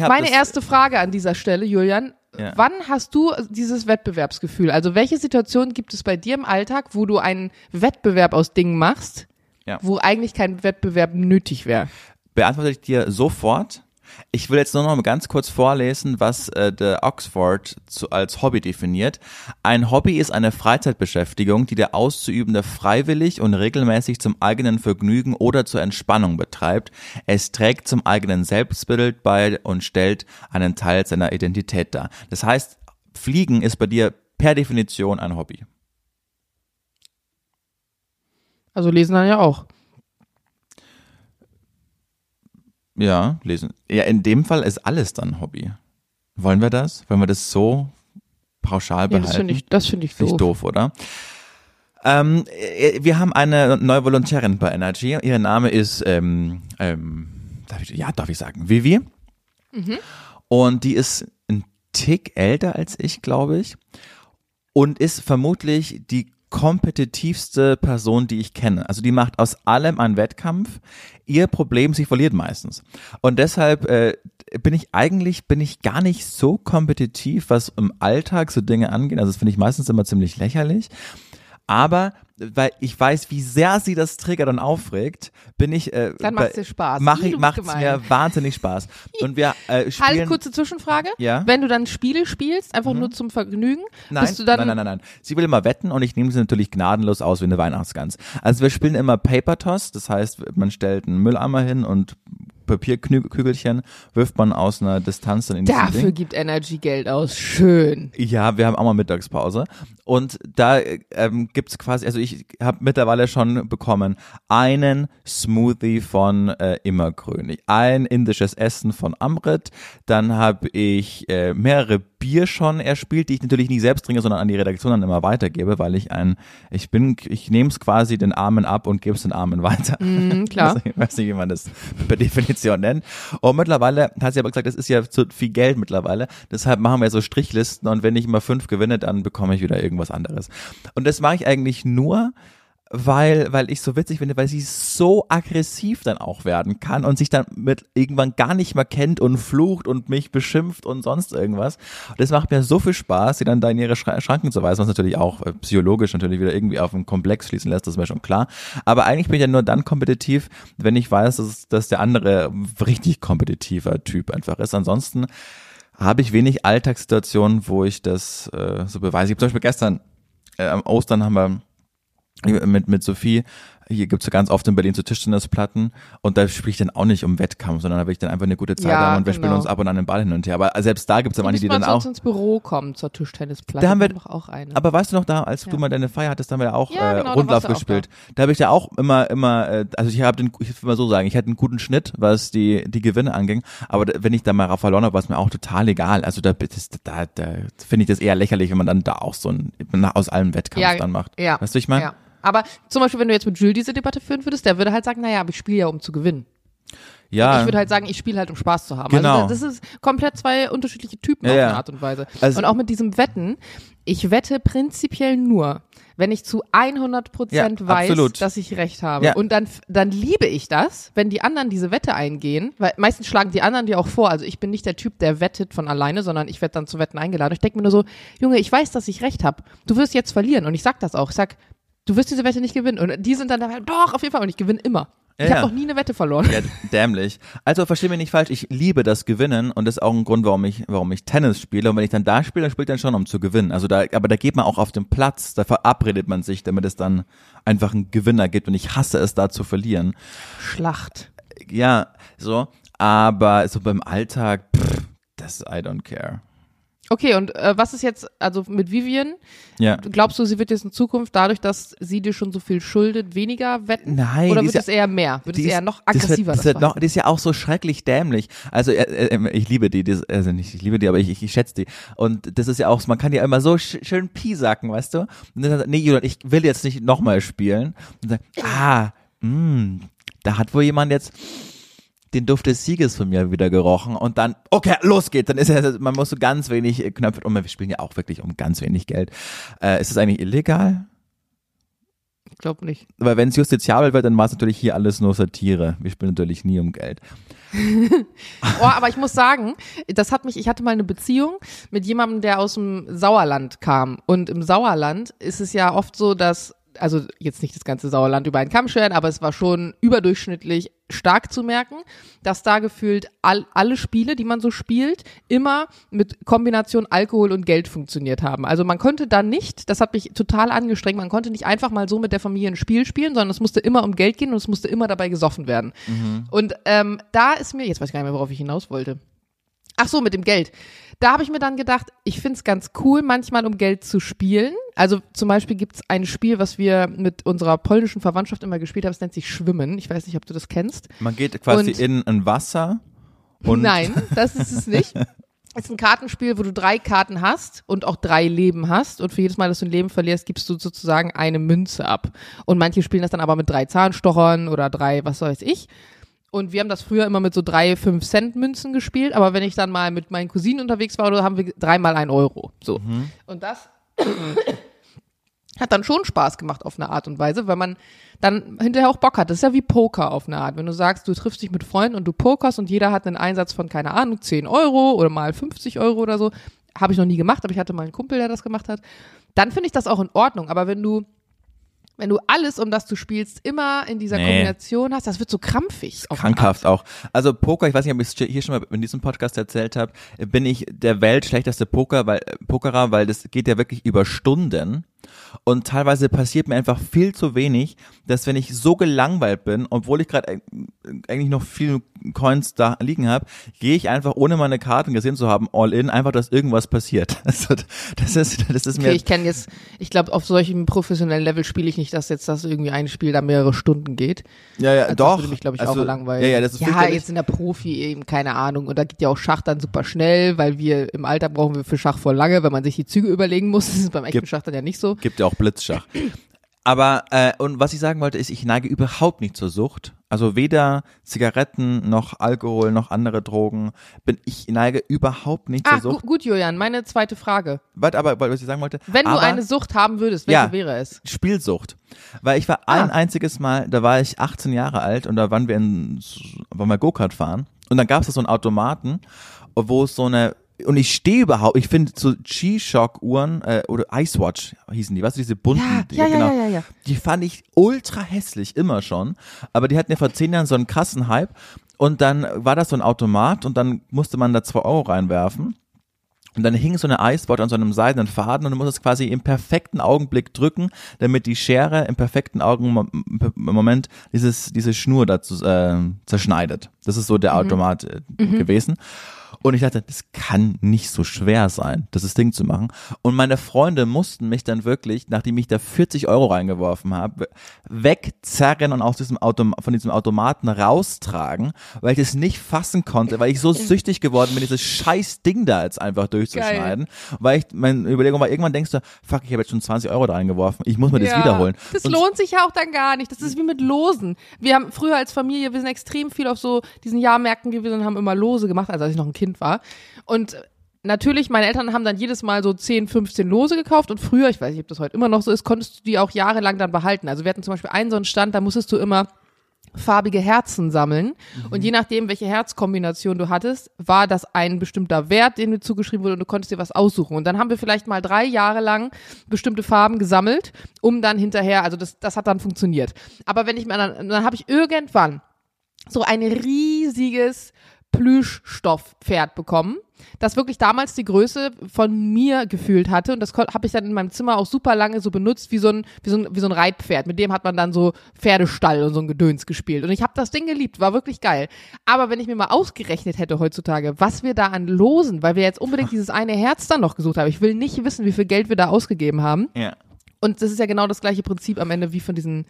Meine erste Frage an dieser Stelle, Julian. Ja. Wann hast du dieses Wettbewerbsgefühl? Also welche Situation gibt es bei dir im Alltag, wo du einen Wettbewerb aus Dingen machst, Ja. wo eigentlich kein Wettbewerb nötig wäre? beantworte ich dir sofort. Ich will jetzt nur noch mal ganz kurz vorlesen, was äh, der Oxford zu, als Hobby definiert. Ein Hobby ist eine Freizeitbeschäftigung, die der Auszuübende freiwillig und regelmäßig zum eigenen Vergnügen oder zur Entspannung betreibt. Es trägt zum eigenen Selbstbild bei und stellt einen Teil seiner Identität dar. Das heißt, Fliegen ist bei dir per Definition ein Hobby. Also lesen dann ja auch. Ja, lesen. Ja, in dem Fall ist alles dann Hobby. Wollen wir das? Wollen wir das so pauschal Ja, behalten? das finde ich, das finde ich doof. ich doof, oder? Ähm, äh, wir haben eine neue Volontärin bei Energy. Ihr Name ist, ähm, ähm, darf ich, ja, darf ich sagen, Vivi. Mhm. Und die ist ein Tick älter als ich, glaube ich. Und ist vermutlich die kompetitivste Person, die ich kenne. Also die macht aus allem einen Wettkampf. Ihr Problem, sie verliert meistens. Und deshalb äh, bin ich eigentlich, bin ich gar nicht so kompetitiv, was im Alltag so Dinge angeht. Also das finde ich meistens immer ziemlich lächerlich. Aber weil ich weiß, wie sehr sie das Trigger dann aufregt, bin ich. Äh, Dann macht's dir Spaß. Mach ich, macht's gemein. mir wahnsinnig Spaß. Und wir äh, spielen. Halt, kurze Zwischenfrage. Ja? Mhm. Wenn du dann Spiele spielst, einfach nur zum Vergnügen, Nein, bist du dann. nein, nein, nein, nein. Sie will immer wetten und ich nehme sie natürlich gnadenlos aus wie eine Weihnachtsgans. Also wir spielen immer Paper Toss, das heißt, man stellt einen Mülleimer hin und Papierkügelchen wirft man aus einer Distanz dann in dieses Dafür Ding. gibt Energy Geld aus. Schön. Ja, wir haben auch mal Mittagspause. Und da ähm, gibt's quasi, also ich habe mittlerweile schon bekommen, einen Smoothie von äh, Immergrün, ein indisches Essen von Amrit, dann habe ich äh, mehrere Bier schon erspielt, die ich natürlich nicht selbst trinke, sondern an die Redaktion dann immer weitergebe, weil ich ein, ich bin, ich nehme es quasi den Armen ab und gebe es den Armen weiter. Mhm, klar. Ich weiß nicht, wie man das per Definition nennt. Und mittlerweile hat sie aber gesagt, das ist ja zu viel Geld mittlerweile. Deshalb machen wir so Strichlisten und wenn ich immer fünf gewinne, dann bekomme ich wieder irgendwas anderes. Und das mache ich eigentlich nur, weil, weil ich so witzig finde, weil sie so aggressiv dann auch werden kann und sich dann mit irgendwann gar nicht mehr kennt und flucht und mich beschimpft und sonst irgendwas. Und das macht mir so viel Spaß, sie dann da in ihre Schra- Schranken zu weisen, was natürlich auch äh, psychologisch natürlich wieder irgendwie auf einen Komplex schließen lässt, das ist mir schon klar. Aber eigentlich bin ich ja nur dann kompetitiv, wenn ich weiß, dass, dass der andere richtig kompetitiver Typ einfach ist. Ansonsten habe ich wenig Alltagssituationen, wo ich das äh, so beweise. Ich habe zum Beispiel gestern äh, am Ostern haben wir mit, mit Sophie, hier gibt's ja ganz oft in Berlin so Tischtennisplatten und da spiele ich dann auch nicht um Wettkampf, sondern da will ich dann einfach eine gute Zeit Ja, haben und wir spielen genau. uns ab und an den Ball hin und her. Aber selbst da gibt's ja manche, die dann auch. ins Büro kommen zur Tischtennisplatte. Da haben wir- doch auch eine. Aber weißt du noch da, als Ja. du mal deine Feier hattest, da haben wir ja auch Ja, äh, genau, da Rundlauf gespielt. Da habe ich ja auch immer, immer, äh, also ich habe den, ich will mal so sagen, ich hatte einen guten Schnitt, was die die Gewinne anging. Aber da, wenn ich da mal verloren habe, war es mir auch total egal. Also da, das, da, da finde ich das eher lächerlich, wenn man dann da auch so ein aus allem Wettkampf dann macht. ja, Weißt du, ich meine? Ja. Aber zum Beispiel, wenn du jetzt mit Jules diese Debatte führen würdest, der würde halt sagen, naja, aber ich spiele ja, um zu gewinnen. Ja. Ich würde halt sagen, ich spiele halt, um Spaß zu haben. Genau. Also das ist komplett zwei unterschiedliche Typen Ja, auf eine Art und Weise. Also- und auch mit diesem Wetten, ich wette prinzipiell nur, wenn ich zu 100 Prozent Ja, weiß, absolut. dass ich recht habe. Ja. Und dann, dann liebe ich das, wenn die anderen diese Wette eingehen, weil meistens schlagen die anderen dir auch vor. Also ich bin nicht der Typ, der wettet von alleine, sondern ich werde dann zu Wetten eingeladen. Ich denke mir nur so, Junge, ich weiß, dass ich recht habe. Du wirst jetzt verlieren. Und ich sag das auch. Ich sag, du wirst diese Wette nicht gewinnen. Und die sind dann dabei, doch, auf jeden Fall. Und ich gewinne immer. Ja, ich habe noch nie eine Wette verloren. Ja, dämlich. Also versteh mich nicht falsch, ich liebe das Gewinnen und das ist auch ein Grund, warum ich, warum ich Tennis spiele. Und wenn ich dann da spiele, dann spielt dann schon um zu gewinnen. Also da, aber da geht man auch auf den Platz, da verabredet man sich, damit es dann einfach einen Gewinner gibt und ich hasse es da zu verlieren. Schlacht. Ja, so, aber so beim Alltag, pff, das I don't care. Okay, und äh, was ist jetzt, also mit Vivian, Ja. glaubst du, sie wird jetzt in Zukunft dadurch, dass sie dir schon so viel schuldet, weniger wetten? Nein, Oder wird es eher mehr? Wird es eher noch das aggressiver? Wird, das das wird noch, die ist ja auch so schrecklich dämlich. Also äh, äh, ich liebe die, ist- also nicht, ich liebe die, aber ich, ich, ich schätze die. Und das ist ja auch, man kann ja immer so sch schön piesacken, weißt du? Und dann sagt, nee, Julian, ich will jetzt nicht nochmal spielen. Und dann, ah, mh, da hat wohl jemand jetzt den Duft des Sieges von mir wieder gerochen und dann, okay, los geht's. Dann ist ja, man muss so ganz wenig äh, Knöpfe, und wir spielen ja auch wirklich um ganz wenig Geld. Äh, ist das eigentlich illegal? Ich glaube nicht. Weil wenn es justiziabel wird, dann war es natürlich hier alles nur Satire. Wir spielen natürlich nie um Geld. Oh, aber ich muss sagen, das hat mich, ich hatte mal eine Beziehung mit jemandem, der aus dem Sauerland kam. Und im Sauerland ist es ja oft so, dass, also jetzt nicht das ganze Sauerland über einen Kamm scheren, aber es war schon überdurchschnittlich stark zu merken, dass da gefühlt all, alle Spiele, die man so spielt, immer mit Kombination Alkohol und Geld funktioniert haben. Also man konnte da nicht, das hat mich total angestrengt, man konnte nicht einfach mal so mit der Familie ein Spiel spielen, sondern es musste immer um Geld gehen und es musste immer dabei gesoffen werden. Und ähm, da ist mir, jetzt weiß ich gar nicht mehr, worauf ich hinaus wollte. Ach so, mit dem Geld. Da habe ich mir dann gedacht, ich find's ganz cool, manchmal um Geld zu spielen. Also zum Beispiel gibt's ein Spiel, was wir mit unserer polnischen Verwandtschaft immer gespielt haben, es nennt sich Schwimmen. Ich weiß nicht, ob du das kennst. Man geht quasi Und- in ein Wasser und Nein, das ist es nicht. Es ist ein Kartenspiel, wo du drei Karten hast und auch drei Leben hast. Und für jedes Mal, dass du ein Leben verlierst, gibst du sozusagen eine Münze ab. Und manche spielen das dann aber mit drei Zahnstochern oder drei, was weiß ich. Und wir haben das früher immer mit so drei, fünf Cent Münzen gespielt. Aber wenn ich dann mal mit meinen Cousinen unterwegs war, haben wir dreimal ein Euro. So. Und das hat dann schon Spaß gemacht auf eine Art und Weise, weil man dann hinterher auch Bock hat. Das ist ja wie Poker auf eine Art. Wenn du sagst, du triffst dich mit Freunden und du pokerst und jeder hat einen Einsatz von, keine Ahnung, 10 Euro oder mal 50 Euro oder so. Habe ich noch nie gemacht, aber ich hatte mal einen Kumpel, der das gemacht hat. Dann finde ich das auch in Ordnung. Aber wenn du, wenn du alles, um das du spielst, immer in dieser Nee. Kombination hast, das wird so krampfig. eine krankhaft auch. Also Poker, ich weiß nicht, ob ich es hier schon mal in diesem Podcast erzählt habe, bin ich der Welt schlechteste Poker, weil, äh, Pokerer, weil das geht ja wirklich über Stunden. Und teilweise passiert mir einfach viel zu wenig, dass wenn ich so gelangweilt bin, obwohl ich gerade eigentlich noch viele Coins da liegen habe, gehe ich einfach, ohne meine Karten gesehen zu haben, all in, einfach, dass irgendwas passiert. Also, das ist, das ist Okay, mir ich kenne jetzt, ich glaube, auf solchem professionellen Level spiele ich nicht, dass jetzt das irgendwie ein Spiel da mehrere Stunden geht. Ja, ja, Also doch. Das würde mich, glaube ich, also, auch langweilen. Ja, ja, das ist ja jetzt in der Profi eben, keine Ahnung. Und da geht ja auch Schach dann super schnell, weil wir im Alter brauchen wir für Schach voll lange, wenn man sich die Züge überlegen muss. Das ist beim echten Schach dann ja nicht so. Gibt ja auch Blitzschach. Aber, äh, und was ich sagen wollte, ist, ich neige überhaupt nicht zur Sucht. Also weder Zigaretten noch Alkohol noch andere Drogen. Bin, ich neige überhaupt nicht zur Ah, gu Sucht. gut, Julian, meine zweite Frage. Warte, aber was ich sagen wollte. Wenn aber du eine Sucht haben würdest, welche Ja. wäre es? Spielsucht. Weil ich war ein Ah. einziges Mal, da war ich 18 Jahre alt und da waren wir in, waren wir Go-Kart fahren. Und dann gab es da so einen Automaten, wo es so eine, und ich stehe überhaupt, ich finde so G-Shock-Uhren äh, oder Icewatch hießen die, weißt du, diese bunten, Ja, die, ja, ja, genau. ja, ja, ja. Die fand ich ultra hässlich, immer schon. Aber die hatten ja vor zehn Jahren so einen krassen Hype. Und dann war das so ein Automat und dann musste man da zwei Euro reinwerfen. Und dann hing so eine Eiswort an so einem seidenen Faden und du musst es quasi im perfekten Augenblick drücken, damit die Schere im perfekten Augen Moment dieses, diese Schnur dazu äh, zerschneidet. Das ist so der Automat äh, gewesen. Und ich dachte, das kann nicht so schwer sein, das Ding zu machen. Und meine Freunde mussten mich dann wirklich, nachdem ich da 40 Euro reingeworfen habe, wegzerren und aus diesem Autom von diesem Automaten raustragen, weil ich es nicht fassen konnte, weil ich so süchtig geworden bin, dieses scheiß Ding da jetzt einfach durchzuschneiden. Weil ich, meine Überlegung war, irgendwann denkst du, fuck, ich habe jetzt schon 20 Euro da reingeworfen, ich muss mir das wiederholen. Das Und lohnt sich ja auch dann gar nicht. Das ist wie mit Losen. Wir haben früher als Familie, wir sind extrem viel auf so diesen Jahrmärkten gewesen und haben immer Lose gemacht, also als ich noch ein Kind war. Und natürlich, meine Eltern haben dann jedes Mal so 10, 15 Lose gekauft und früher, ich weiß nicht, ob das heute immer noch so ist, konntest du die auch jahrelang dann behalten. Also wir hatten zum Beispiel einen so einen Stand, da musstest du immer farbige Herzen sammeln. Und je nachdem, welche Herzkombination du hattest, war das ein bestimmter Wert, den dir zugeschrieben wurde und du konntest dir was aussuchen. Und dann haben wir vielleicht mal drei Jahre lang bestimmte Farben gesammelt, um dann hinterher, also das, das hat dann funktioniert. Aber wenn ich mir dann, dann habe ich irgendwann so ein riesiges Plüschstoffpferd bekommen, das wirklich damals die Größe von mir gefühlt hatte und das habe ich dann in meinem Zimmer auch super lange so benutzt wie so ein wie so ein, wie so ein Reitpferd. Mit dem hat man dann so Pferdestall und so ein Gedöns gespielt und ich habe das Ding geliebt, war wirklich geil. Aber wenn ich mir mal ausgerechnet hätte heutzutage, was wir da an Losen, weil wir jetzt unbedingt dieses eine Herz dann noch gesucht haben, ich will nicht wissen, wie viel Geld wir da ausgegeben haben. Ja. Und das ist ja genau das gleiche Prinzip am Ende wie von diesen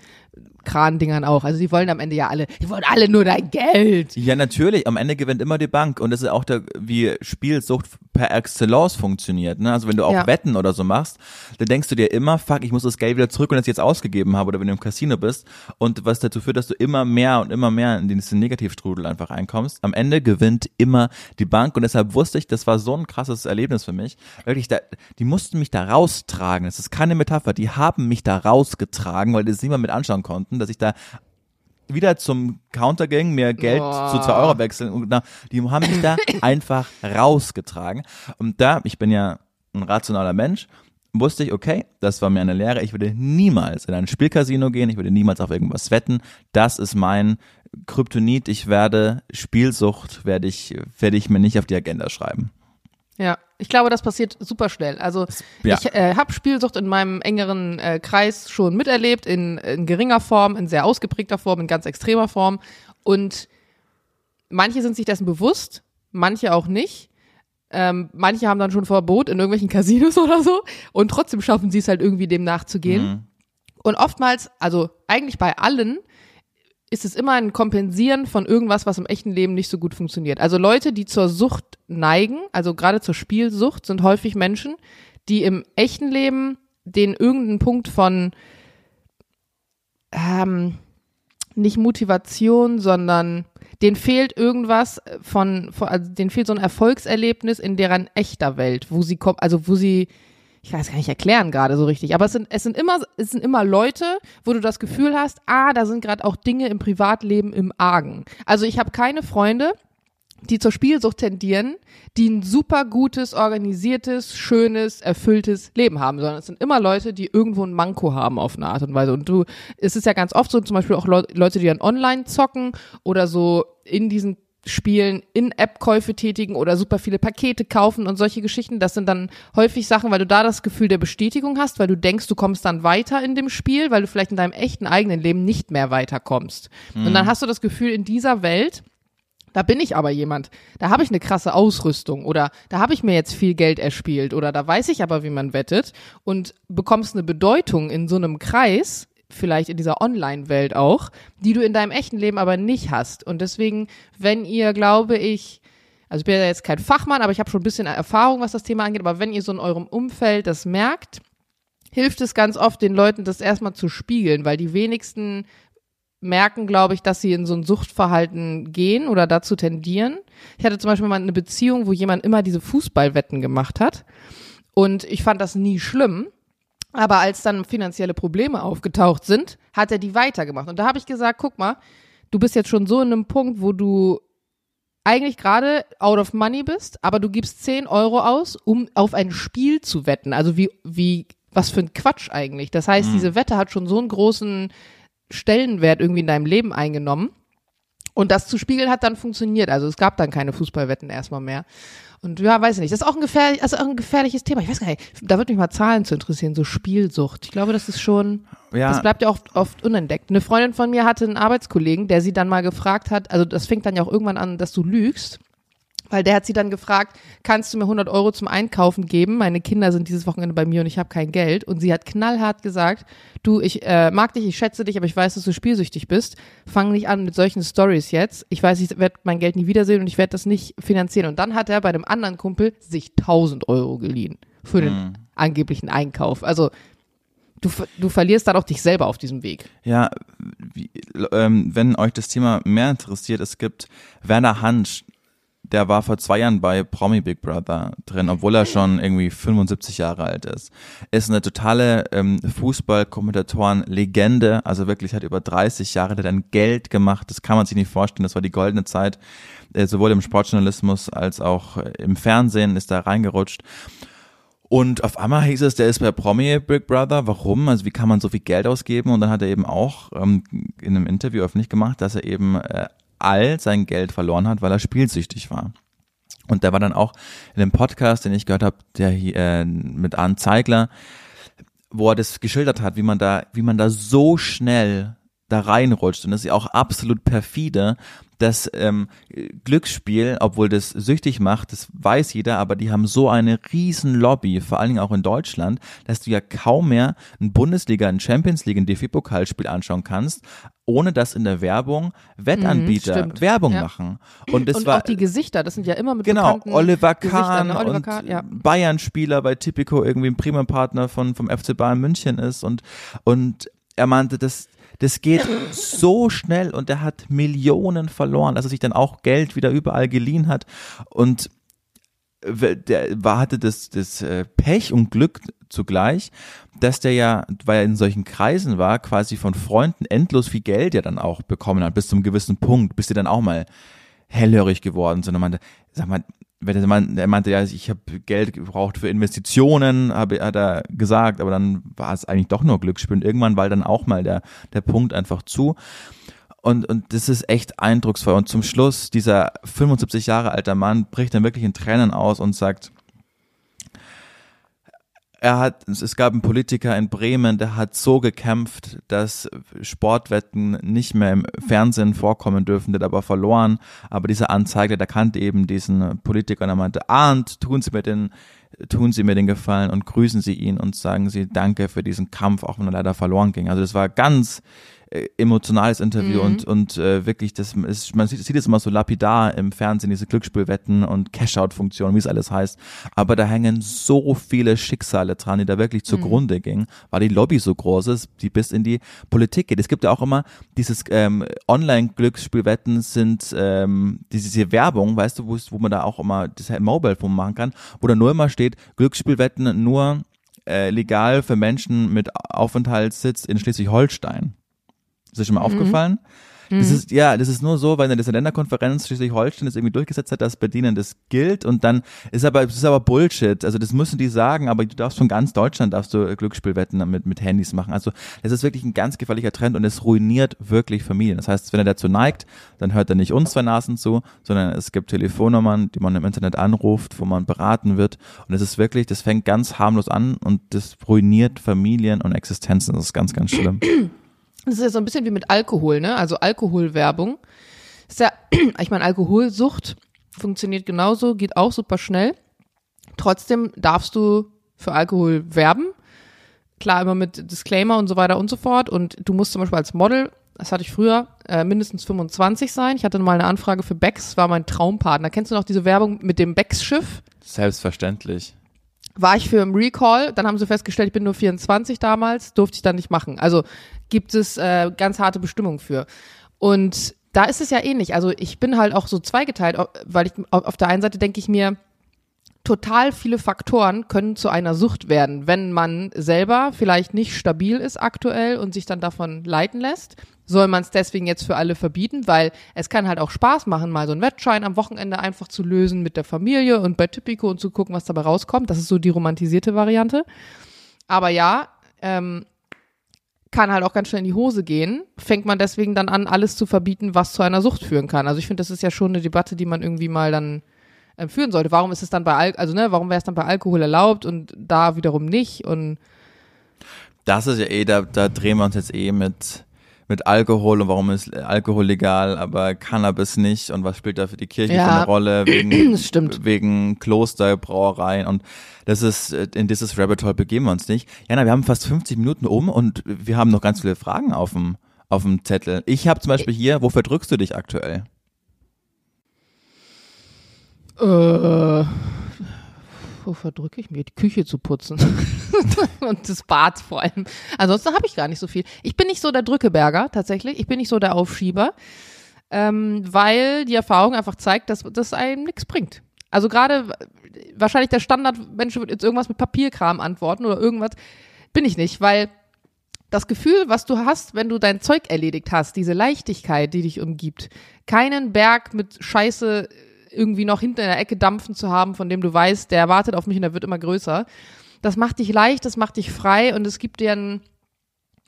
Kran-Dingern auch. Also die wollen am Ende ja alle, die wollen alle nur dein Geld. Ja, natürlich. Am Ende gewinnt immer die Bank. Und das ist auch der, wie Spielsucht per Excellence funktioniert. Ne? Also wenn du auch Ja. Wetten oder so machst, dann denkst du dir immer, fuck, ich muss das Geld wieder zurück, wenn ich es jetzt ausgegeben habe oder wenn du im Casino bist. Und was dazu führt, dass du immer mehr und immer mehr in diesen Negativstrudel einfach einkommst. Am Ende gewinnt immer die Bank. Und deshalb wusste ich, das war so ein krasses Erlebnis für mich. Wirklich, da, die mussten mich da raustragen. Das ist keine Metapher. Die haben mich da rausgetragen, weil die es niemand mit anschauen konnten, dass ich da wieder zum Counter ging, mir Geld Boah. zu 2 Euro wechseln und na, die haben mich da einfach rausgetragen. Und da, ich bin ja ein rationaler Mensch, wusste ich, okay, das war mir eine Lehre, ich würde niemals in ein Spielcasino gehen, ich würde niemals auf irgendwas wetten. Das ist mein Kryptonit, ich werde Spielsucht, werde ich, werde ich mir nicht auf die Agenda schreiben. Ja, ich glaube, das passiert super schnell. Also Ja. ich äh, habe Spielsucht in meinem engeren äh, Kreis schon miterlebt, in, in geringer Form, in sehr ausgeprägter Form, in ganz extremer Form. Und manche sind sich dessen bewusst, manche auch nicht. Ähm, manche haben dann schon Verbot in irgendwelchen Casinos oder so und trotzdem schaffen sie es halt irgendwie dem nachzugehen. Und oftmals, also eigentlich bei allen, ist es immer ein Kompensieren von irgendwas, was im echten Leben nicht so gut funktioniert. Also Leute, die zur Sucht neigen, also gerade zur Spielsucht, sind häufig Menschen, die im echten Leben den irgendeinen Punkt von ähm, nicht Motivation, sondern denen fehlt irgendwas von, von also denen fehlt so ein Erfolgserlebnis in deren echter Welt, wo sie also wo sie ich es gar nicht erklären gerade so richtig, aber es sind, es sind immer, es sind immer Leute, wo du das Gefühl hast, ah, da sind gerade auch Dinge im Privatleben im Argen. Also ich habe keine Freunde, die zur Spielsucht tendieren, die ein super gutes, organisiertes, schönes, erfülltes Leben haben, sondern es sind immer Leute, die irgendwo ein Manko haben auf eine Art und Weise. Und du, es ist ja ganz oft so, zum Beispiel auch Leu- Leute, die dann online zocken oder so in diesen Spielen In-App-Käufe tätigen oder super viele Pakete kaufen und solche Geschichten. Das sind dann häufig Sachen, weil du da das Gefühl der Bestätigung hast, weil du denkst, du kommst dann weiter in dem Spiel, weil du vielleicht in deinem echten eigenen Leben nicht mehr weiterkommst. Und dann hast du das Gefühl, in dieser Welt, da bin ich aber jemand, da habe ich eine krasse Ausrüstung oder da habe ich mir jetzt viel Geld erspielt oder da weiß ich aber, wie man wettet und bekommst eine Bedeutung in so einem Kreis, vielleicht in dieser Online-Welt auch, die du in deinem echten Leben aber nicht hast. Und deswegen, wenn ihr, glaube ich, also ich bin ja jetzt kein Fachmann, aber ich habe schon ein bisschen Erfahrung, was das Thema angeht, aber wenn ihr so in eurem Umfeld das merkt, hilft es ganz oft den Leuten, das erstmal zu spiegeln, weil die wenigsten merken, glaube ich, dass sie in so ein Suchtverhalten gehen oder dazu tendieren. Ich hatte zum Beispiel mal eine Beziehung, wo jemand immer diese Fußballwetten gemacht hat. Und ich fand das nie schlimm. Aber als dann finanzielle Probleme aufgetaucht sind, hat er die weitergemacht. Und da habe ich gesagt, guck mal, du bist jetzt schon so in einem Punkt, wo du eigentlich gerade out of money bist, aber du gibst 10 Euro aus, um auf ein Spiel zu wetten. Also wie, wie, was für ein Quatsch eigentlich. Das heißt, diese Wette hat schon so einen großen Stellenwert irgendwie in deinem Leben eingenommen. Und das zu spiegeln hat dann funktioniert. Also es gab dann keine Fußballwetten erstmal mehr. Und ja, weiß ich nicht. Das ist auch ein gefährlich, also auch ein gefährliches Thema. Ich weiß gar nicht. Da würde mich mal Zahlen zu interessieren, so Spielsucht. Ich glaube, das ist schon, Ja. das bleibt ja oft, oft unentdeckt. Eine Freundin von mir hatte einen Arbeitskollegen, der sie dann mal gefragt hat, also das fängt dann ja auch irgendwann an, dass du lügst. Weil der hat sie dann gefragt, kannst du mir 100 Euro zum Einkaufen geben? Meine Kinder sind dieses Wochenende bei mir und ich habe kein Geld. Und sie hat knallhart gesagt, du, ich äh, mag dich, ich schätze dich, aber ich weiß, dass du spielsüchtig bist. Fang nicht an mit solchen Stories jetzt. Ich weiß, ich werde mein Geld nie wiedersehen und ich werde das nicht finanzieren. Und dann hat er bei einem anderen Kumpel sich 1000 Euro geliehen für den angeblichen Einkauf. Also du, du verlierst dann auch dich selber auf diesem Weg. Ja, wie, ähm, wenn euch das Thema mehr interessiert, es gibt Werner Hansch, der war vor zwei Jahren bei Promi Big Brother drin, obwohl er schon irgendwie 75 Jahre alt ist. Ist eine totale ähm, Fußball-Kommentatoren-Legende, also wirklich hat über 30 Jahre dann Geld gemacht, das kann man sich nicht vorstellen, das war die goldene Zeit, äh, sowohl im Sportjournalismus als auch äh, im Fernsehen ist da reingerutscht. Und auf einmal hieß es, der ist bei Promi Big Brother. Warum? Also wie kann man so viel Geld ausgeben? Und dann hat er eben auch ähm, in einem Interview öffentlich gemacht, dass er eben äh, all sein Geld verloren hat, weil er spielsüchtig war. Und der war dann auch in dem Podcast, den ich gehört habe, der hier, äh, mit Arndt Zeigler, wo er das geschildert hat, wie man da, wie man da so schnell da reinrutscht. Und das ist ja auch absolut perfide, das ähm, Glücksspiel, obwohl das süchtig macht, das weiß jeder, aber die haben so eine riesen Lobby, vor allen Dingen auch in Deutschland, dass du ja kaum mehr ein Bundesliga, ein Champions League, ein DFB-Pokalspiel anschauen kannst, ohne dass in der Werbung Wettanbieter Mhm, Werbung ja. machen. Und das und war auch die Gesichter, das sind ja immer mit Genau, Oliver Gesichtern, Kahn ne? Oliver und Kahn, ja. Bayern-Spieler bei Tipico irgendwie ein Primäpartner von vom FC Bayern München ist und und er meinte, das das geht so schnell und er hat Millionen verloren, dass er sich dann auch Geld wieder überall geliehen hat. Und der war, hatte das, das äh, Pech und Glück zugleich, dass der ja, weil er in solchen Kreisen war, quasi von Freunden endlos viel Geld ja dann auch bekommen hat, bis zum gewissen Punkt, bis die dann auch mal hellhörig geworden sind und meinte, sag mal, er meinte, er meinte, ja, ich habe Geld gebraucht für Investitionen, habe, hat er gesagt, aber dann war es eigentlich doch nur Glücksspiel und irgendwann war dann auch mal der, der Punkt einfach zu. Und, und das ist echt eindrucksvoll. Und zum Schluss, dieser 75 Jahre alter Mann bricht dann wirklich in Tränen aus und sagt, er hat, es gab einen Politiker in Bremen, der hat so gekämpft, dass Sportwetten nicht mehr im Fernsehen vorkommen dürfen, der aber verloren. Aber dieser Anzeiger, der kannte eben diesen Politiker und er meinte, Arndt, tun Sie mir den, tun Sie mir den Gefallen und grüßen Sie ihn und sagen Sie Danke für diesen Kampf, auch wenn er leider verloren ging. Also das war ganz äh, emotionales Interview Mhm. und und äh, wirklich das ist man sieht, sieht es immer so lapidar im Fernsehen diese Glücksspielwetten und Cash-out-Funktionen wie es alles heißt. Aber da hängen so viele Schicksale dran die da wirklich zugrunde gingen weil die Lobby so groß ist die bis in die Politik geht. Es gibt ja auch immer dieses ähm, Online-Glücksspielwetten sind ähm, diese, Werbung weißt du wo wo man da auch immer das Mobile Phone machen kann wo da nur immer steht Glücksspielwetten nur äh, legal für Menschen mit Aufenthaltssitz in Schleswig-Holstein ist das schon mal aufgefallen? Das ist, ja, das ist nur so, weil diese Länderkonferenz Schleswig-Holstein das irgendwie durchgesetzt hat, dass bei denen das gilt und dann ist aber, das ist aber Bullshit. Also das müssen die sagen, aber du darfst von ganz Deutschland darfst du Glücksspielwetten mit, mit Handys machen. Also das ist wirklich ein ganz gefährlicher Trend und es ruiniert wirklich Familien. Das heißt, wenn er dazu neigt, dann hört er nicht uns zwei Nasen zu, sondern es gibt Telefonnummern, die man im Internet anruft, wo man beraten wird. Und es ist wirklich, das fängt ganz harmlos an und das ruiniert Familien und Existenzen. Das ist ganz, ganz schlimm. Das ist ja so ein bisschen wie mit Alkohol, ne? Also Alkoholwerbung. Ist ja, ich meine, Alkoholsucht funktioniert genauso, geht auch super schnell. Trotzdem darfst du für Alkohol werben. Klar, immer mit Disclaimer und so weiter und so fort. Und du musst zum Beispiel als Model, das hatte ich früher, äh, mindestens 25 sein. Ich hatte mal eine Anfrage für Becks, war mein Traumpartner. Kennst du noch diese Werbung mit dem Becks-Schiff? Selbstverständlich. War ich für im Recall, dann haben sie festgestellt, ich bin nur 24 damals, durfte ich dann nicht machen. Also gibt es äh, ganz harte Bestimmungen für. Und da ist es ja ähnlich. Also ich bin halt auch so zweigeteilt, weil ich au- auf der einen Seite denke ich mir, total viele Faktoren können zu einer Sucht werden, wenn man selber vielleicht nicht stabil ist aktuell und sich dann davon leiten lässt. Soll man es deswegen jetzt für alle verbieten, weil es kann halt auch Spaß machen, mal so einen Wettschein am Wochenende einfach zu lösen mit der Familie und bei Typico und zu gucken, was dabei rauskommt. Das ist so die romantisierte Variante. Aber ja, ähm, kann halt auch ganz schnell in die Hose gehen. Fängt man deswegen dann an, alles zu verbieten, was zu einer Sucht führen kann. Also ich finde, das ist ja schon eine Debatte, die man irgendwie mal dann ähm, führen sollte. Warum ist es dann bei Al also ne, warum wäre es dann bei Alkohol erlaubt und da wiederum nicht? Und Das ist ja eh, da, da drehen wir uns jetzt eh mit, mit Alkohol und warum ist Alkohol legal, aber Cannabis nicht und was spielt da für die Kirche Ja. für eine Rolle wegen, Das stimmt. wegen Kloster, Brauereien und das ist, äh, in dieses Rabbit Hole begeben wir uns nicht. Jana, wir haben fast 50 Minuten um und wir haben noch ganz viele Fragen auf dem, auf dem Zettel. Ich habe zum Beispiel hier, wofür drückst du dich aktuell? äh, wofür drücke ich mir? Die Küche zu putzen. und das Bad vor allem. Ansonsten habe ich gar nicht so viel. Ich bin nicht so der Drückeberger, tatsächlich. Ich bin nicht so der Aufschieber. ähm, weil die Erfahrung einfach zeigt, dass das einem nichts bringt. Also gerade wahrscheinlich der Standardmensch wird jetzt irgendwas mit Papierkram antworten oder irgendwas. Bin ich nicht, weil das Gefühl, was du hast, wenn du dein Zeug erledigt hast, diese Leichtigkeit, die dich umgibt, keinen Berg mit Scheiße irgendwie noch hinter in der Ecke dampfen zu haben, von dem du weißt, der wartet auf mich und der wird immer größer. Das macht dich leicht, das macht dich frei und es gibt dir ein,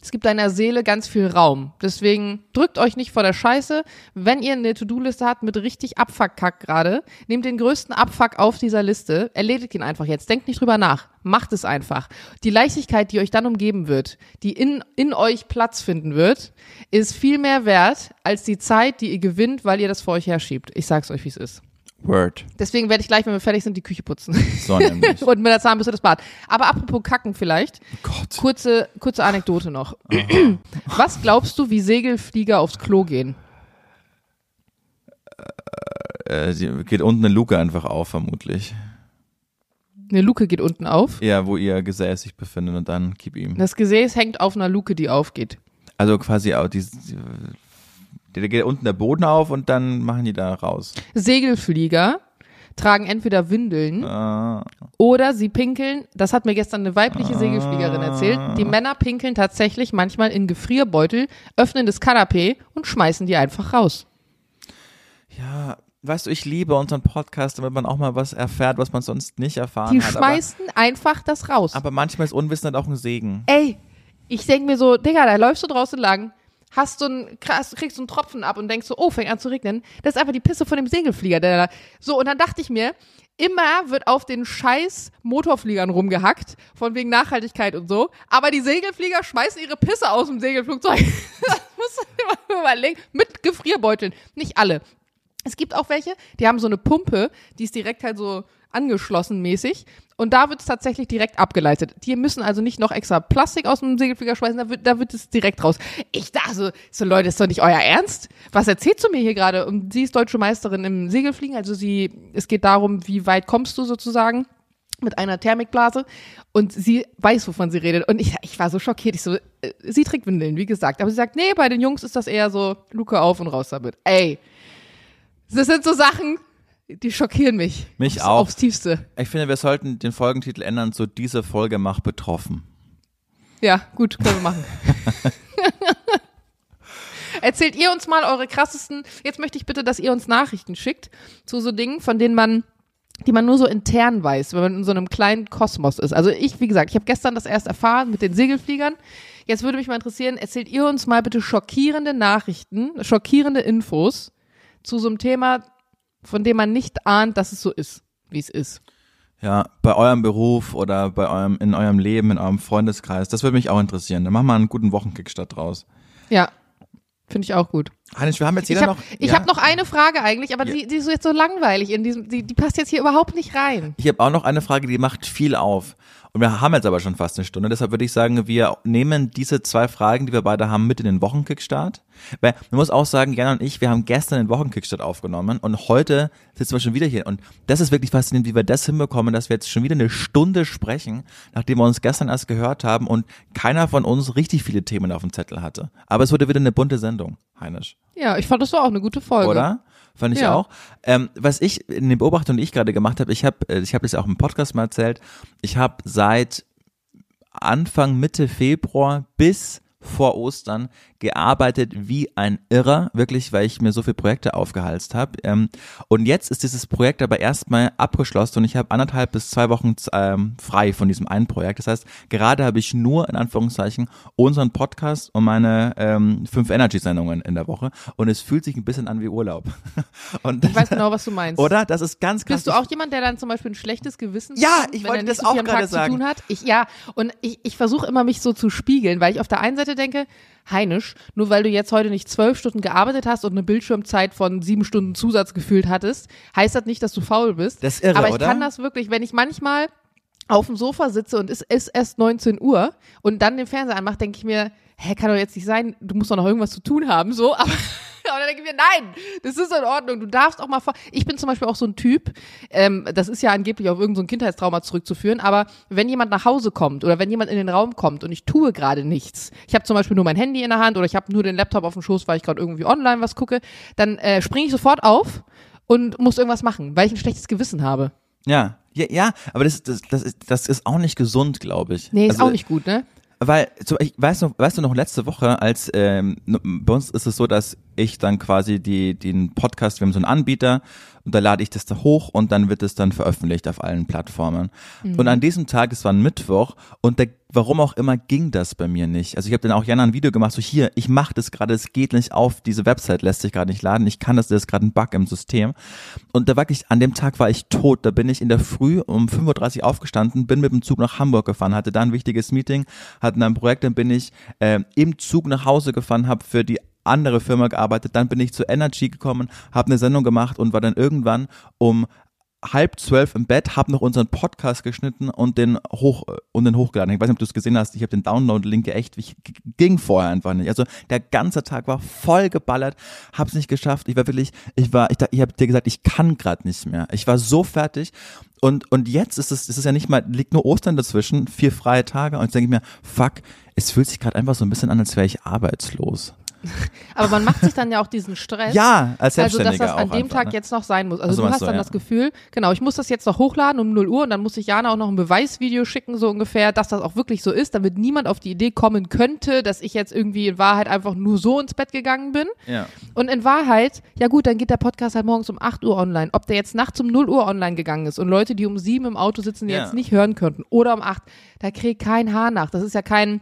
es gibt deiner Seele ganz viel Raum. Deswegen drückt euch nicht vor der Scheiße. Wenn ihr eine To-Do-Liste habt mit richtig Abfuck-Kack gerade, nehmt den größten Abfuck auf dieser Liste, erledigt ihn einfach jetzt. Denkt nicht drüber nach. Macht es einfach. Die Leichtigkeit, die euch dann umgeben wird, die in, in euch Platz finden wird, ist viel mehr wert als die Zeit, die ihr gewinnt, weil ihr das vor euch herschiebt. Ich sag's euch, wie es ist. Word. Deswegen werde ich gleich, wenn wir fertig sind, die Küche putzen. So nämlich. Und mit der Zahnbürste das Bad. Aber apropos Kacken vielleicht. Gott. Kurze, kurze Anekdote noch. Was glaubst du, wie Segelflieger aufs Klo gehen? Äh, sie geht unten eine Luke einfach auf, vermutlich. Eine Luke geht unten auf. Ja, wo ihr Gesäß sich befindet und dann gib ihm. Das Gesäß hängt auf einer Luke, die aufgeht. Also quasi auch die, die, da geht unten der Boden auf und dann machen die da raus. Segelflieger tragen entweder Windeln Ah, oder sie pinkeln. Das hat mir gestern eine weibliche Segelfliegerin erzählt. Die Männer pinkeln tatsächlich manchmal in Gefrierbeutel, öffnen das Kanapee und schmeißen die einfach raus. ja, weißt du, ich liebe unseren Podcast, damit man auch mal was erfährt, was man sonst nicht erfahren Die hat. schmeißen einfach das raus. Aber, aber manchmal ist Unwissen halt auch ein Segen. Ey, ich denk mir so, Digga, da läufst du draußen lang, hast so einen, kriegst so einen Tropfen ab und denkst so, oh, fängt an zu regnen. Das ist einfach die Pisse von dem Segelflieger. Der da, so, und dann dachte ich mir, immer wird auf den scheiß Motorfliegern rumgehackt, von wegen Nachhaltigkeit und so, aber die Segelflieger schmeißen ihre Pisse aus dem Segelflugzeug. das du dir mal überlegen. Mit Gefrierbeuteln. Nicht alle. Es gibt auch welche, die haben so eine Pumpe, die ist direkt halt so angeschlossen mäßig. Und da wird es tatsächlich direkt abgeleitet. Die müssen also nicht noch extra Plastik aus dem Segelflieger schmeißen, da wird, da wird es direkt raus. Ich dachte so, so Leute, ist doch nicht euer Ernst? Was erzählst du mir hier gerade? Und sie ist deutsche Meisterin im Segelfliegen, also sie, es geht darum, wie weit kommst du sozusagen mit einer Thermikblase und sie weiß, wovon sie redet. Und ich, ich war so schockiert. Ich so, äh, sie trägt Windeln, wie gesagt. Aber sie sagt, nee, bei den Jungs ist das eher so, Luke auf und raus damit. Ey, das sind so Sachen, die schockieren mich. Mich aufs, auch. Aufs Tiefste. Ich finde, wir sollten den Folgentitel ändern zu diese Folge macht betroffen. Ja, gut, können wir machen. Erzählt ihr uns mal eure krassesten. Jetzt möchte ich bitte, dass ihr uns Nachrichten schickt zu so Dingen, von denen man, die man nur so intern weiß, wenn man in so einem kleinen Kosmos ist. Also ich, wie gesagt, ich habe gestern das erst erfahren mit den Segelfliegern. Jetzt würde mich mal interessieren, erzählt ihr uns mal bitte schockierende Nachrichten, schockierende Infos zu so einem Thema, von dem man nicht ahnt, dass es so ist, wie es ist. Ja, bei eurem Beruf oder bei eurem, in eurem Leben, in eurem Freundeskreis. Das würde mich auch interessieren. Dann machen wir einen guten Wochenkickstart draus. Ja, finde ich auch gut. Heinrich, wir haben jetzt Ich jeder habe noch. ich ja? hab noch eine Frage eigentlich, aber Ja. die, die ist jetzt so langweilig. In diesem, die, die passt jetzt hier überhaupt nicht rein. Ich habe auch noch eine Frage, die macht viel auf. Und wir haben jetzt aber schon fast eine Stunde. Deshalb würde ich sagen, wir nehmen diese zwei Fragen, die wir beide haben, mit in den Wochenkickstart. Weil man muss auch sagen, Jana und ich, wir haben gestern den Wochenkickstart aufgenommen und heute sitzen wir schon wieder hier. Und das ist wirklich faszinierend, wie wir das hinbekommen, dass wir jetzt schon wieder eine Stunde sprechen, nachdem wir uns gestern erst gehört haben und keiner von uns richtig viele Themen auf dem Zettel hatte. Aber es wurde wieder eine bunte Sendung, Heinisch. Ja, ich fand, das war auch eine gute Folge. Oder? Fand ich Ja. auch. Ähm, was ich in den Beobachtungen, die ich gerade gemacht habe, ich habe, äh, ich habe das ja auch im Podcast mal erzählt. Ich habe seit Anfang Mitte Februar bis vor Ostern gearbeitet wie ein Irrer, wirklich, weil ich mir so viele Projekte aufgehalst habe. Ähm, und jetzt ist dieses Projekt aber erstmal abgeschlossen und ich habe anderthalb bis zwei Wochen ähm, frei von diesem einen Projekt. Das heißt, gerade habe ich nur in Anführungszeichen unseren Podcast und meine ähm, fünf Energy-Sendungen in der Woche und es fühlt sich ein bisschen an wie Urlaub. Und Ich weiß genau, was du meinst. oder? Das ist ganz krass. Bist du auch jemand, der dann zum Beispiel ein schlechtes Gewissen Ja, bekommt, ich wenn wollte das nicht so auch gerade sagen. zu tun hat? Ich, ja, und ich, ich versuche immer, mich so zu spiegeln, weil ich auf der einen Seite denke, Heinisch, nur weil du jetzt heute nicht zwölf Stunden gearbeitet hast und eine Bildschirmzeit von sieben Stunden Zusatz gefühlt hattest, heißt das nicht, dass du faul bist. Das ist irre, Aber ich oder? kann das wirklich, wenn ich manchmal auf dem Sofa sitze und es ist erst 19 Uhr und dann den Fernseher anmache, denke ich mir, hä, kann doch jetzt nicht sein, du musst doch noch irgendwas zu tun haben, so, aber aber dann denke ich mir, nein, das ist in Ordnung. Du darfst auch mal vor. Ich bin zum Beispiel auch so ein Typ, ähm, das ist ja angeblich auf irgendein so Kindheitstrauma zurückzuführen, aber wenn jemand nach Hause kommt oder wenn jemand in den Raum kommt und ich tue gerade nichts, ich habe zum Beispiel nur mein Handy in der Hand oder ich habe nur den Laptop auf dem Schoß, weil ich gerade irgendwie online was gucke, dann äh, springe ich sofort auf und muss irgendwas machen, weil ich ein schlechtes Gewissen habe. Ja, ja, ja, aber das, das, das, ist, das ist auch nicht gesund, glaube ich. Nee, ist also, auch nicht gut, ne? Weil, so, ich weißt du, weißt du noch letzte Woche, als ähm, bei uns ist es so, dass ich dann quasi die den Podcast, wir haben so einen Anbieter und da lade ich das da hoch und dann wird es dann veröffentlicht auf allen Plattformen. Mhm. Und an diesem Tag, es war ein Mittwoch und der, warum auch immer ging das bei mir nicht. Also ich habe dann auch Jana ein Video gemacht, so hier, ich mache das gerade, es geht nicht auf, diese Website lässt sich gerade nicht laden, ich kann das, das ist gerade ein Bug im System. Und da wirklich, an dem Tag war ich tot, da bin ich in der Früh um 5.30 Uhr aufgestanden, bin mit dem Zug nach Hamburg gefahren, hatte da ein wichtiges Meeting, hatten ein Projekt, dann bin ich äh, im Zug nach Hause gefahren, habe für die andere Firma gearbeitet, dann bin ich zu Energy gekommen, habe eine Sendung gemacht und war dann irgendwann um halb zwölf im Bett, habe noch unseren Podcast geschnitten und den hoch und den hochgeladen. Ich weiß nicht, ob du es gesehen hast. Ich habe den Download-Link echt, ich ging vorher einfach nicht. Also der ganze Tag war voll geballert, habe es nicht geschafft. Ich war wirklich, ich war, ich, ich habe dir gesagt, ich kann gerade nicht mehr. Ich war so fertig und und jetzt ist es, ist es ja nicht mal, liegt nur Ostern dazwischen, vier freie Tage und jetzt denke ich mir, fuck, es fühlt sich gerade einfach so ein bisschen an, als wäre ich arbeitslos. Aber man macht sich dann ja auch diesen Stress. Ja, als Selbstständiger Also, dass das an dem einfach, Tag ne? jetzt noch sein muss. Also, Also du hast dann ja. das Gefühl, genau, ich muss das jetzt noch hochladen um 0 Uhr und dann muss ich Jana auch noch ein Beweisvideo schicken, so ungefähr, dass das auch wirklich so ist, damit niemand auf die Idee kommen könnte, dass ich jetzt irgendwie in Wahrheit einfach nur so ins Bett gegangen bin. Ja. Und in Wahrheit, ja gut, dann geht der Podcast halt morgens um 8 Uhr online. Ob der jetzt nachts um 0 Uhr online gegangen ist und Leute, die um 7 im Auto sitzen, die Ja. jetzt nicht hören könnten oder um 8, da kriegt kein Haar nach. Das ist ja kein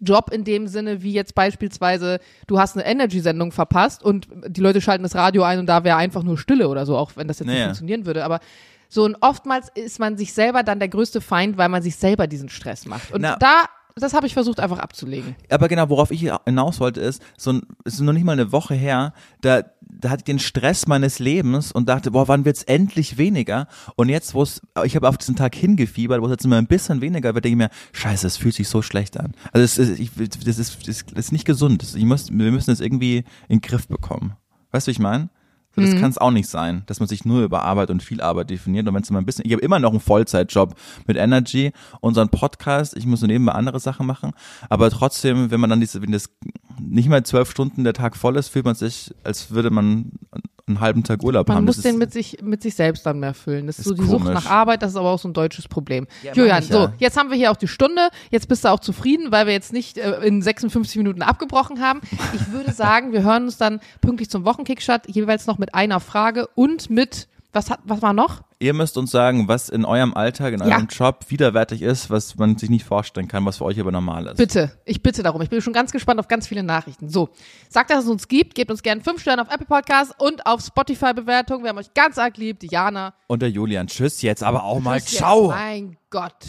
Job in dem Sinne, wie jetzt beispielsweise, du hast eine Energy-Sendung verpasst und die Leute schalten das Radio ein und da wäre einfach nur Stille oder so, auch wenn das jetzt nicht Naja. funktionieren würde. Aber so und oftmals ist man sich selber dann der größte Feind, weil man sich selber diesen Stress macht. Und Na- da, das habe ich versucht einfach abzulegen. Aber genau, worauf ich hinaus wollte, ist, so ein, es ist noch nicht mal eine Woche her, da, da hatte ich den Stress meines Lebens und dachte, boah, wann wird's endlich weniger? Und jetzt, wo es, ich habe auf diesen Tag hingefiebert, wo es jetzt immer ein bisschen weniger wird, denke ich mir, scheiße, es fühlt sich so schlecht an. Also es, ist- ich, das, ist, das ist nicht gesund. Ich muss, wir müssen es irgendwie in den Griff bekommen. Weißt du, wie ich meine? So, Das kann es auch nicht sein, dass man sich nur über Arbeit und viel Arbeit definiert. Und wenn es mal ein bisschen, ich habe immer noch einen Vollzeitjob mit Energy, unseren Podcast, ich muss nebenbei andere Sachen machen. Aber trotzdem, wenn man dann diese, wenn das nicht mal zwölf Stunden der Tag voll ist, fühlt man sich, als würde man einen halben Tag Urlaub Man haben. muss Das den mit sich, mit sich selbst dann mehr füllen. Das ist, Ist so die Sucht komisch. nach Arbeit, das ist aber auch so ein deutsches Problem. Ja, Julian, so, ja. jetzt haben wir hier auch die Stunde. Jetzt bist du auch zufrieden, weil wir jetzt nicht äh, in 56 Minuten abgebrochen haben. Ich würde sagen, wir hören uns dann pünktlich zum Wochenkickstart jeweils noch mit einer Frage und mit, was hat, was war noch? Ihr müsst uns sagen, was in eurem Alltag, in Ja. eurem Job widerwärtig ist, was man sich nicht vorstellen kann, was für euch aber normal ist. Bitte, ich bitte darum. Ich bin schon ganz gespannt auf ganz viele Nachrichten. So, sagt, dass es uns gibt. Gebt uns gerne 5 Sterne auf Apple Podcasts und auf Spotify-Bewertungen. Wir haben euch ganz arg lieb. Diana. Und der Julian. Tschüss jetzt, aber auch mal. Tschüss jetzt. Ciao. Mein Gott.